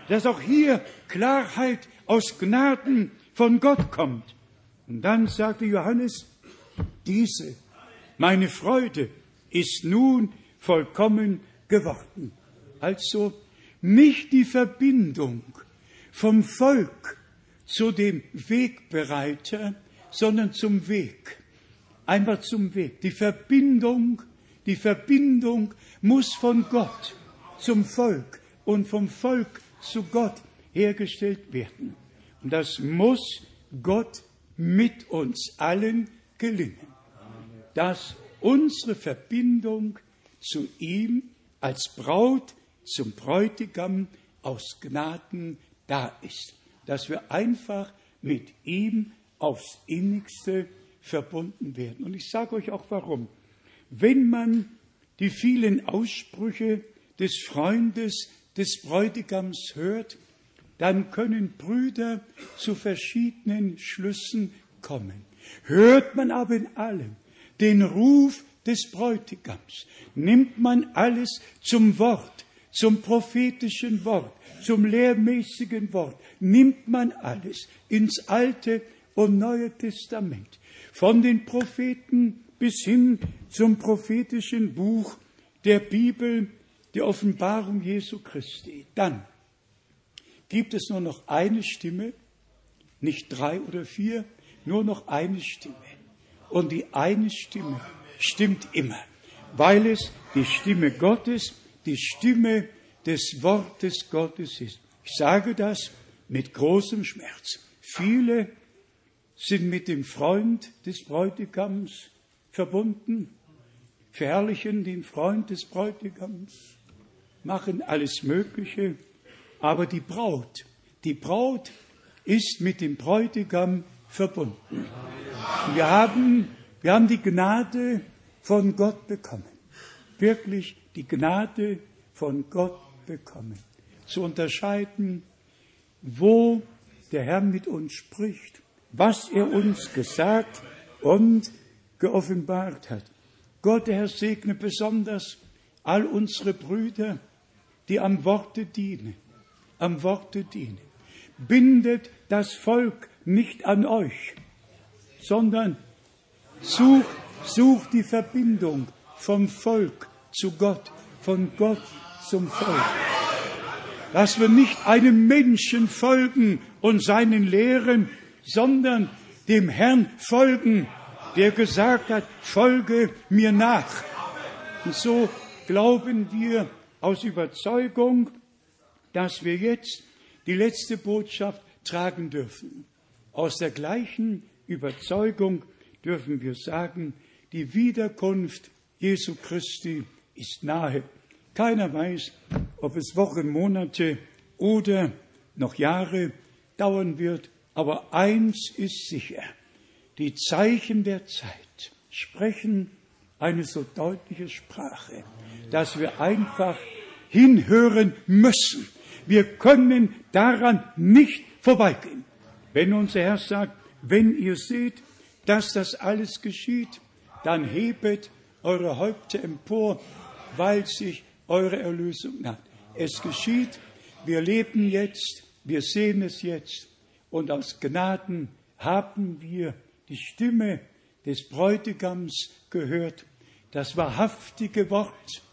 [SPEAKER 1] dass auch hier Klarheit aus Gnaden von Gott kommt. Und dann sagte Johannes, diese, meine Freude, ist nun vollkommen geworden. Also nicht die Verbindung vom Volk zu dem Wegbereiter, sondern zum Weg. Einfach zum Weg. Die Verbindung, die Verbindung muss von Gott zum Volk und vom Volk zu Gott hergestellt werden. Und das muss Gott mit uns allen gelingen, dass unsere Verbindung zu ihm als Braut zum Bräutigam aus Gnaden da ist, dass wir einfach mit ihm aufs innigste verbunden werden. Und ich sage euch auch warum. Wenn man die vielen Aussprüche des Freundes des Bräutigams hört, dann können Brüder zu verschiedenen Schlüssen kommen. Hört man aber in allem den Ruf des Bräutigams, nimmt man alles zum Wort, zum prophetischen Wort, zum lehrmäßigen Wort, nimmt man alles ins Alte und Neue Testament, von den Propheten bis hin zum prophetischen Buch der Bibel, der Offenbarung Jesu Christi. Dann gibt es nur noch eine Stimme, nicht drei oder vier, nur noch eine Stimme. Und die eine Stimme stimmt immer, weil es die Stimme Gottes, die Stimme des Wortes Gottes ist. Ich sage das mit großem Schmerz. Viele sind mit dem Freund des Bräutigams verbunden, verherrlichen den Freund des Bräutigams, machen alles Mögliche, aber die Braut, die Braut ist mit dem Bräutigam verbunden. Wir haben, wir haben die Gnade von Gott bekommen. Wirklich die Gnade von Gott bekommen. Zu unterscheiden, wo der Herr mit uns spricht, was er uns gesagt und geoffenbart hat. Gott, der Herr, segne besonders all unsere Brüder, die am Worte dienen, am Worte dienen. Bindet das Volk nicht an euch, sondern sucht, sucht die Verbindung vom Volk zu Gott, von Gott zum Volk. Dass wir nicht einem Menschen folgen und seinen Lehren, sondern dem Herrn folgen, der gesagt hat, folge mir nach. Und so glauben wir aus Überzeugung, dass wir jetzt die letzte Botschaft tragen dürfen. Aus der gleichen Überzeugung dürfen wir sagen, die Wiederkunft Jesu Christi ist nahe. Keiner weiß, ob es Wochen, Monate oder noch Jahre dauern wird, aber eins ist sicher, die Zeichen der Zeit sprechen eine so deutliche Sprache, dass wir einfach hinhören müssen. Wir können daran nicht vorbeigehen. Wenn unser Herr sagt, wenn ihr seht, dass das alles geschieht, dann hebet eure Häupter empor, weil sich eure Erlösung naht. Es geschieht, wir leben jetzt, wir sehen es jetzt und aus Gnaden haben wir die Stimme des Bräutigams gehört, das wahrhaftige Wort.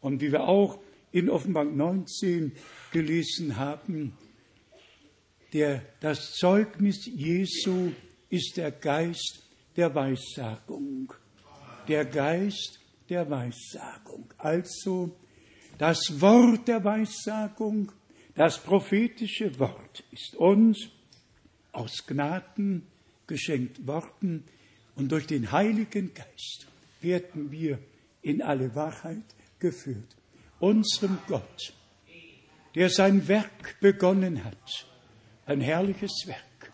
[SPEAKER 1] Und wie wir auch in Offenbarung 19 gelesen haben, der, das Zeugnis Jesu ist der Geist der Weissagung. Der Geist der Weissagung. Also das Wort der Weissagung, das prophetische Wort ist uns aus Gnaden geschenkt worden und durch den Heiligen Geist werden wir in alle Wahrheit geführt. Unserem Gott, der sein Werk begonnen hat, ein herrliches Werk,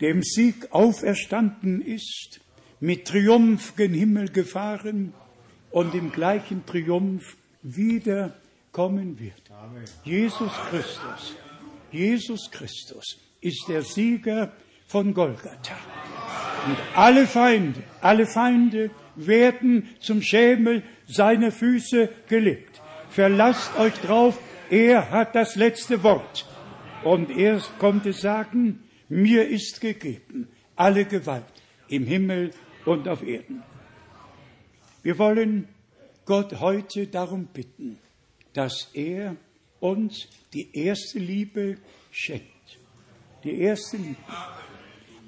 [SPEAKER 1] dem Sieg auferstanden ist, mit Triumph gen Himmel gefahren und im gleichen Triumph wieder kommen wird. Jesus Christus, Jesus Christus ist der Sieger von Golgatha. Und alle Feinde, alle Feinde werden zum Schemel seiner Füße gelegt. Verlasst euch drauf, er hat das letzte Wort. Und er konnte sagen, mir ist gegeben alle Gewalt im Himmel und auf Erden. Wir wollen Gott heute darum bitten, dass er uns die erste Liebe schenkt. Die erste Liebe.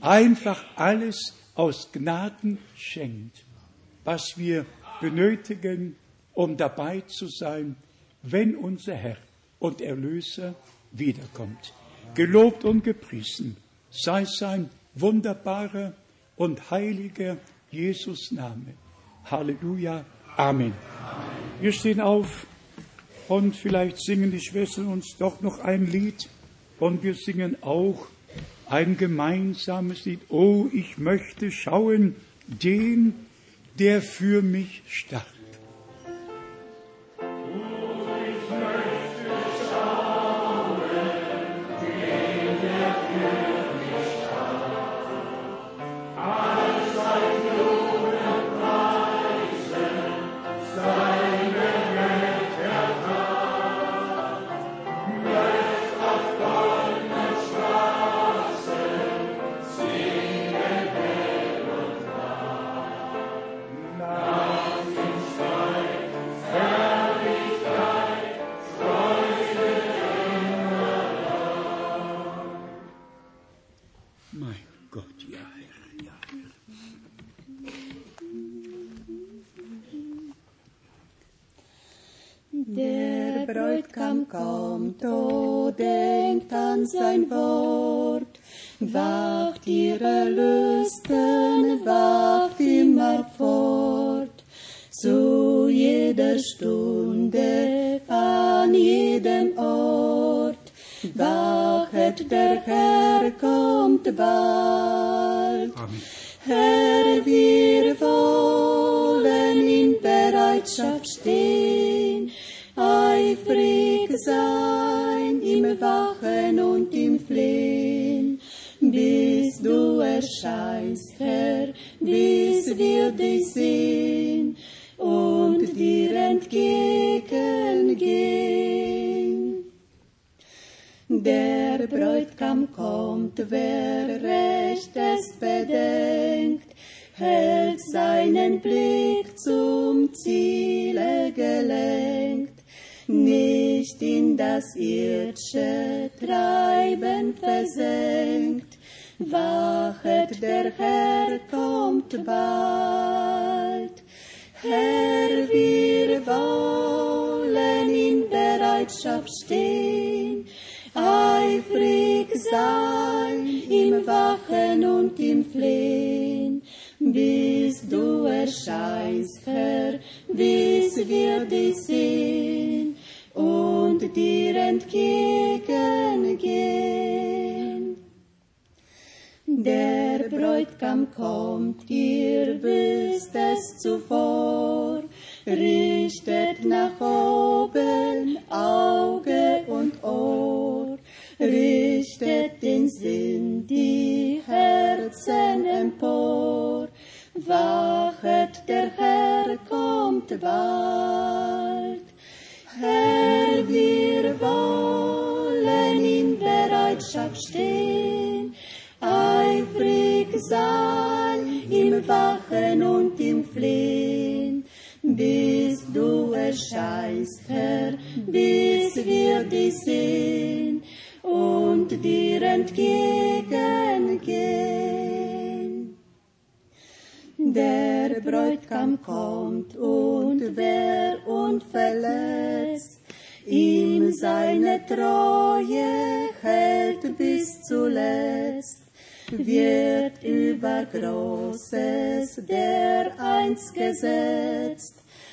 [SPEAKER 1] Einfach alles aus Gnaden schenkt, was wir benötigen, um dabei zu sein, wenn unser Herr und Erlöser wiederkommt. Gelobt und gepriesen sei sein wunderbarer und heiliger Jesus Name. Halleluja. Amen. Wir stehen auf und vielleicht singen die Schwestern uns doch noch ein Lied und wir singen auch ein gemeinsames Lied. Oh, ich möchte schauen den, der für mich starb.
[SPEAKER 6] Stehen, eifrig sein im Wachen und im Flehen, bis du erscheinst, Herr, bis wir dich sehen und dir entgegengehen. Der Bräutigam kommt, ihr wisst es zuvor, richtet nach oben Auge und Ohr, richtet den Sinn, die Herzen empor. Wachet, der Herr kommt bald. Herr, wir wollen in Bereitschaft stehen, eifrig sein im Wachen und im Flehen, bis du erscheinst, Herr, bis wir dich sehen und dir entgegengehen. Der Bräutigam kommt und wer unverletzt ihm seine Treue hält bis zuletzt, wird über Großes der einst gesetzt.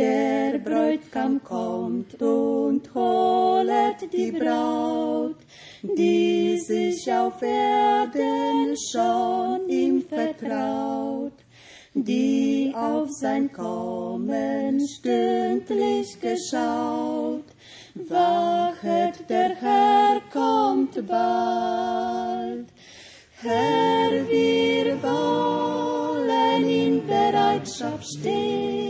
[SPEAKER 6] Der Bräutigam kommt und holet die Braut, die sich auf Erden schon ihm vertraut, die auf sein Kommen stündlich geschaut. Wachet, der Herr kommt bald. Herr, wir wollen in Bereitschaft stehen,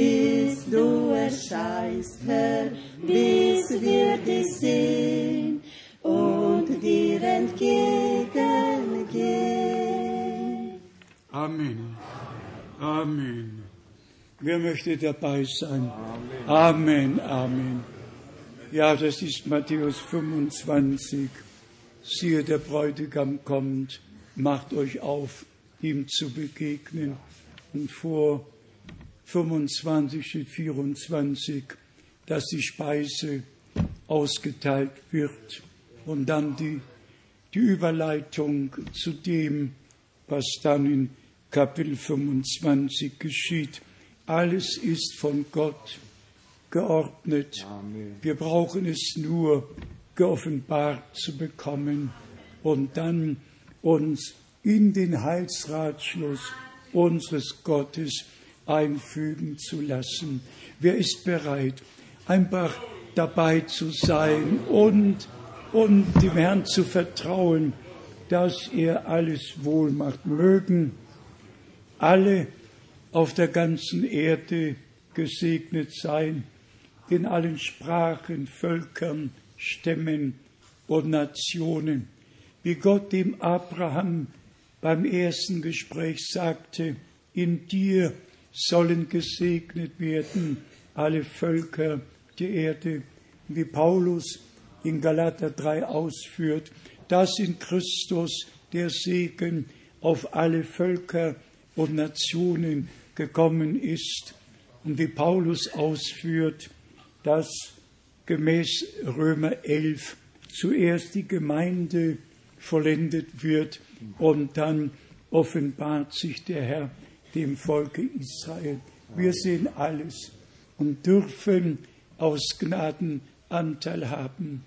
[SPEAKER 6] bis du erscheinst, Herr, bis wir dich sehen und dir entgegengehen.
[SPEAKER 1] Amen. Amen. Wer möchte dabei sein? Amen. Amen. Ja, das ist Matthäus 25. Siehe, der Bräutigam kommt, macht euch auf, ihm zu begegnen. Und vor 25 steht 24, dass die Speise ausgeteilt wird. Und dann die, die Überleitung zu dem, was dann in Kapitel 25 geschieht. Alles ist von Gott geordnet. Wir brauchen es nur geoffenbart zu bekommen und dann uns in den Heilsratschluss unseres Gottes einfügen zu lassen. Wer ist bereit, einfach dabei zu sein und, und dem Herrn zu vertrauen, dass er alles wohl macht. Mögen alle auf der ganzen Erde gesegnet sein, in allen Sprachen, Völkern, Stämmen und Nationen. Wie Gott dem Abraham beim ersten Gespräch sagte, in dir sollen gesegnet werden alle Völker der Erde, wie Paulus in Galater 3 ausführt, dass in Christus der Segen auf alle Völker und Nationen gekommen ist. Und wie Paulus ausführt, dass gemäß Römer 11 zuerst die Gemeinde vollendet wird und dann offenbart sich der Herr dem Volke Israel. Wir sehen alles und dürfen aus Gnaden Anteil haben.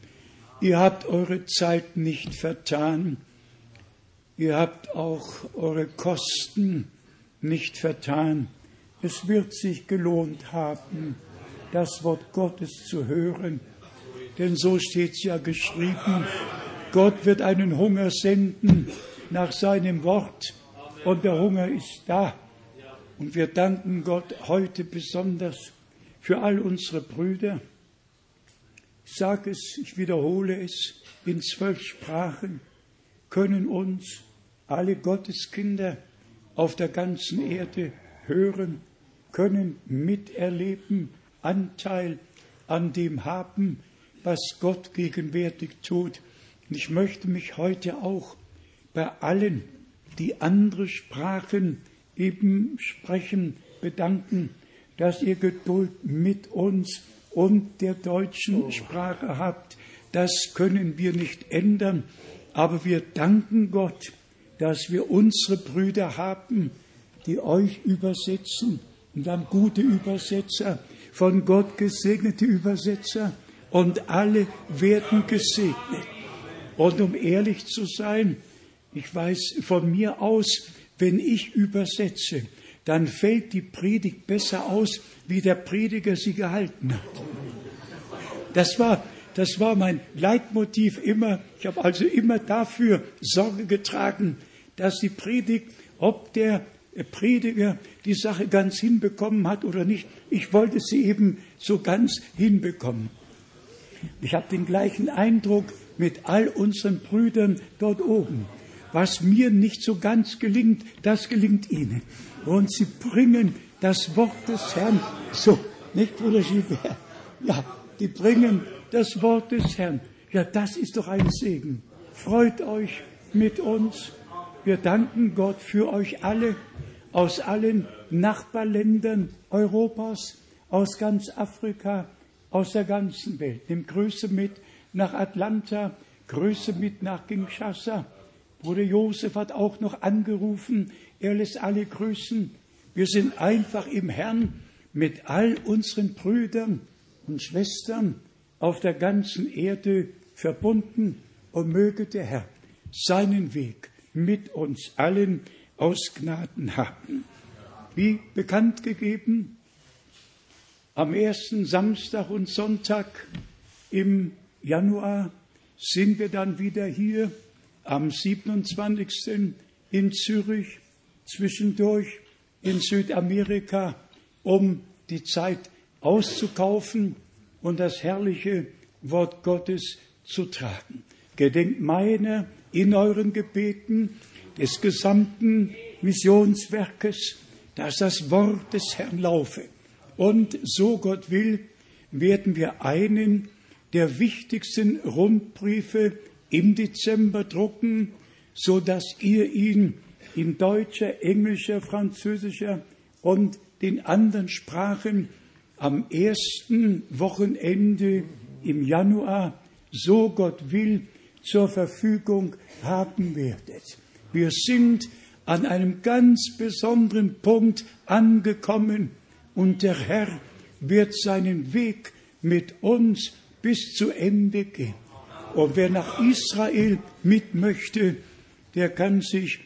[SPEAKER 1] Ihr habt eure Zeit nicht vertan. Ihr habt auch eure Kosten nicht vertan. Es wird sich gelohnt haben, das Wort Gottes zu hören. Denn so steht es ja geschrieben, Gott wird einen Hunger senden nach seinem Wort und der Hunger ist da. Und wir danken Gott heute besonders für all unsere Brüder. Ich sage es, ich wiederhole es, in zwölf Sprachen können uns alle Gotteskinder auf der ganzen Erde hören, können miterleben, Anteil an dem haben, was Gott gegenwärtig tut. Und ich möchte mich heute auch bei allen, die andere Sprachen eben sprechen, bedanken, dass ihr Geduld mit uns und der deutschen Sprache habt. Das können wir nicht ändern, aber wir danken Gott, dass wir unsere Brüder haben, die euch übersetzen und dann gute Übersetzer, von Gott gesegnete Übersetzer und alle werden gesegnet. Und um ehrlich zu sein, ich weiß von mir aus, wenn ich übersetze, dann fällt die Predigt besser aus, wie der Prediger sie gehalten hat. Das war, das war mein Leitmotiv immer. Ich habe also immer dafür Sorge getragen, dass die Predigt, ob der Prediger die Sache ganz hinbekommen hat oder nicht, ich wollte sie eben so ganz hinbekommen. Ich habe den gleichen Eindruck mit all unseren Brüdern dort oben. Was mir nicht so ganz gelingt, das gelingt ihnen. Und sie bringen das Wort des Herrn so, nicht Bruder Gilbert? Ja, die bringen das Wort des Herrn. Ja, das ist doch ein Segen. Freut euch mit uns. Wir danken Gott für euch alle aus allen Nachbarländern Europas, aus ganz Afrika, aus der ganzen Welt. Nimm Grüße mit nach Atlanta, Grüße mit nach Kinshasa. Bruder Josef hat auch noch angerufen, er lässt alle grüßen. Wir sind einfach im Herrn mit all unseren Brüdern und Schwestern auf der ganzen Erde verbunden und möge der Herr seinen Weg mit uns allen aus Gnaden haben. Wie bekannt gegeben, am ersten Samstag und Sonntag im Januar sind wir dann wieder hier am 27. in Zürich, zwischendurch in Südamerika, um die Zeit auszukaufen und das herrliche Wort Gottes zu tragen. Gedenkt meiner in euren Gebeten des gesamten Missionswerkes, dass das Wort des Herrn laufe. Und so Gott will, werden wir einen der wichtigsten Rundbriefe im Dezember drucken, so dass ihr ihn in deutscher, englischer, französischer und den anderen Sprachen am ersten Wochenende im Januar, so Gott will, zur Verfügung haben werdet. Wir sind an einem ganz besonderen Punkt angekommen und der Herr wird seinen Weg mit uns bis zu Ende gehen. Und wer nach Israel mit möchte, der kann sich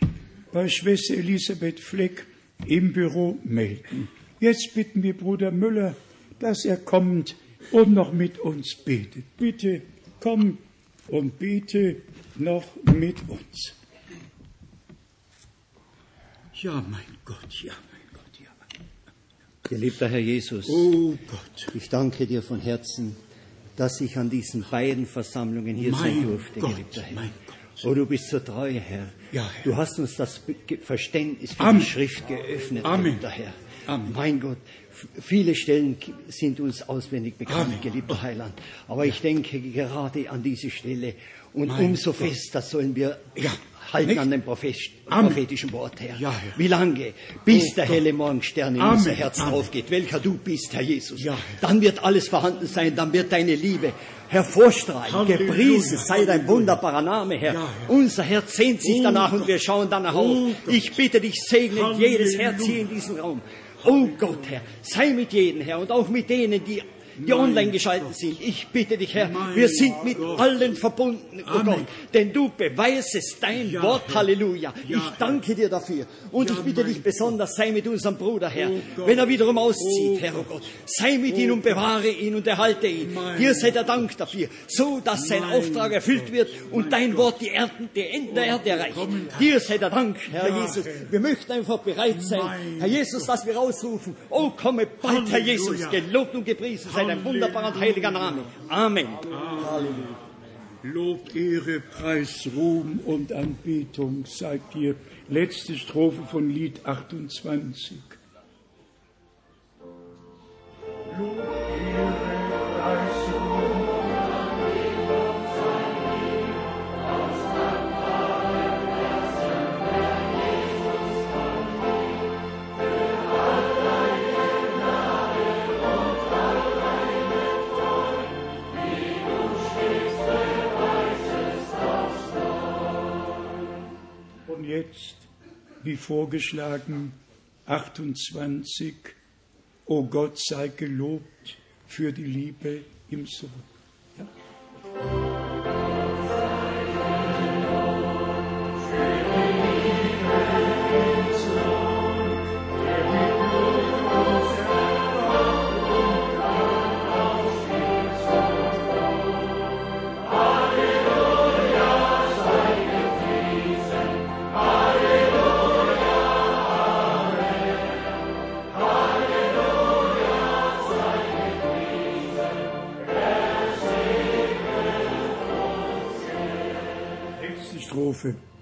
[SPEAKER 1] bei Schwester Elisabeth Fleck im Büro melden. Jetzt bitten wir Bruder Müller, dass er kommt und noch mit uns betet. Bitte komm und bete noch mit uns. Ja, mein Gott, ja, mein Gott, ja.
[SPEAKER 7] Geliebter Herr Jesus,
[SPEAKER 1] Oh Gott,
[SPEAKER 7] ich danke dir von Herzen, dass ich an diesen beiden Versammlungen hier
[SPEAKER 1] Mein
[SPEAKER 7] sein durfte,
[SPEAKER 1] Gott,
[SPEAKER 7] geliebter Herr.
[SPEAKER 1] mein
[SPEAKER 7] Oh, du bist so treu, Herr.
[SPEAKER 1] Ja, Herr.
[SPEAKER 7] Du hast uns das Verständnis für
[SPEAKER 1] Amen.
[SPEAKER 7] die Schrift geöffnet,
[SPEAKER 1] Amen.
[SPEAKER 7] geliebter Herr.
[SPEAKER 1] Amen.
[SPEAKER 7] Mein Gott, viele Stellen sind uns auswendig bekannt,
[SPEAKER 1] Amen.
[SPEAKER 7] geliebter Heiland. Aber ich denke gerade an diese Stelle. Und
[SPEAKER 1] Mein
[SPEAKER 7] umso
[SPEAKER 1] Gott.
[SPEAKER 7] fester sollen wir
[SPEAKER 1] Ja,
[SPEAKER 7] halten
[SPEAKER 1] nicht?
[SPEAKER 7] an dem prophetischen Wort, Herr.
[SPEAKER 1] Ja.
[SPEAKER 7] Wie lange? Bis
[SPEAKER 1] Oh
[SPEAKER 7] der
[SPEAKER 1] Gott.
[SPEAKER 7] helle Morgenstern in
[SPEAKER 1] Amen.
[SPEAKER 7] unser Herz
[SPEAKER 1] Amen.
[SPEAKER 7] aufgeht, welcher du bist, Herr Jesus.
[SPEAKER 1] Ja.
[SPEAKER 7] Dann wird alles vorhanden sein, dann wird deine Liebe hervorstrahlen.
[SPEAKER 1] Halleluja,
[SPEAKER 7] Gepriesen sei dein
[SPEAKER 1] Halleluja.
[SPEAKER 7] wunderbarer Name, Herr.
[SPEAKER 1] Ja, Herr.
[SPEAKER 7] Unser Herz sehnt sich
[SPEAKER 1] Oh
[SPEAKER 7] danach und
[SPEAKER 1] Gott.
[SPEAKER 7] wir schauen danach
[SPEAKER 1] Oh
[SPEAKER 7] auf. Ich bitte dich, segne jedes
[SPEAKER 1] Halleluja.
[SPEAKER 7] Herz hier in diesem Raum. Oh Gott, Herr, sei mit jedem, Herr, und auch mit denen, die die
[SPEAKER 1] Mein
[SPEAKER 7] online geschaltet sind. Ich bitte dich, Herr,
[SPEAKER 1] Mein
[SPEAKER 7] wir sind mit
[SPEAKER 1] Gott.
[SPEAKER 7] allen verbunden, oh
[SPEAKER 1] Amen.
[SPEAKER 7] Gott, denn du beweisest dein
[SPEAKER 1] Ja,
[SPEAKER 7] Wort,
[SPEAKER 1] Herr.
[SPEAKER 7] Halleluja.
[SPEAKER 1] Ja,
[SPEAKER 7] ich
[SPEAKER 1] Herr.
[SPEAKER 7] danke dir dafür. Und
[SPEAKER 1] Ja,
[SPEAKER 7] ich bitte dich besonders, sei mit unserem Bruder, Herr,
[SPEAKER 1] Oh Gott.
[SPEAKER 7] wenn er wiederum auszieht,
[SPEAKER 1] Oh
[SPEAKER 7] Herr, oh Gott. Sei mit ihm und bewahre ihn und erhalte ihn.
[SPEAKER 1] Mein
[SPEAKER 7] Dir sei der Dank dafür, so dass sein Auftrag erfüllt wird und dein Wort die, Erden, die Enden der Erde erreicht.
[SPEAKER 1] Herr.
[SPEAKER 7] Dir sei der Dank, Herr Jesus.
[SPEAKER 1] Herr.
[SPEAKER 7] Wir möchten einfach bereit sein, Herr Jesus, dass wir ausrufen. Oh, komme bald, Herr
[SPEAKER 1] Halleluja.
[SPEAKER 7] Jesus. Gelobt und gepriesen sei dein
[SPEAKER 1] Halleluja.
[SPEAKER 7] wunderbarer und heiliger Name. Amen.
[SPEAKER 1] Lob, Ehre, Preis, Ruhm und Anbetung seid dir. Letzte Strophe von Lied 28. Lob, Ehre, Preis, jetzt, wie vorgeschlagen, 28. O Gott sei gelobt für die Liebe im Sohn. Letzte Katastrophe.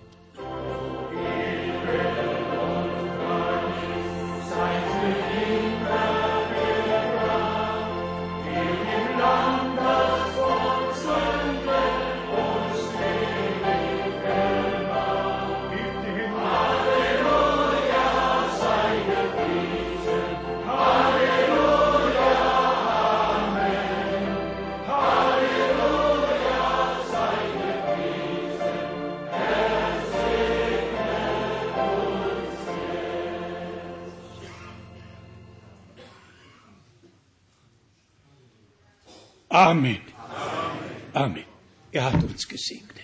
[SPEAKER 1] Amen. Amen. Er hat uns gesegnet.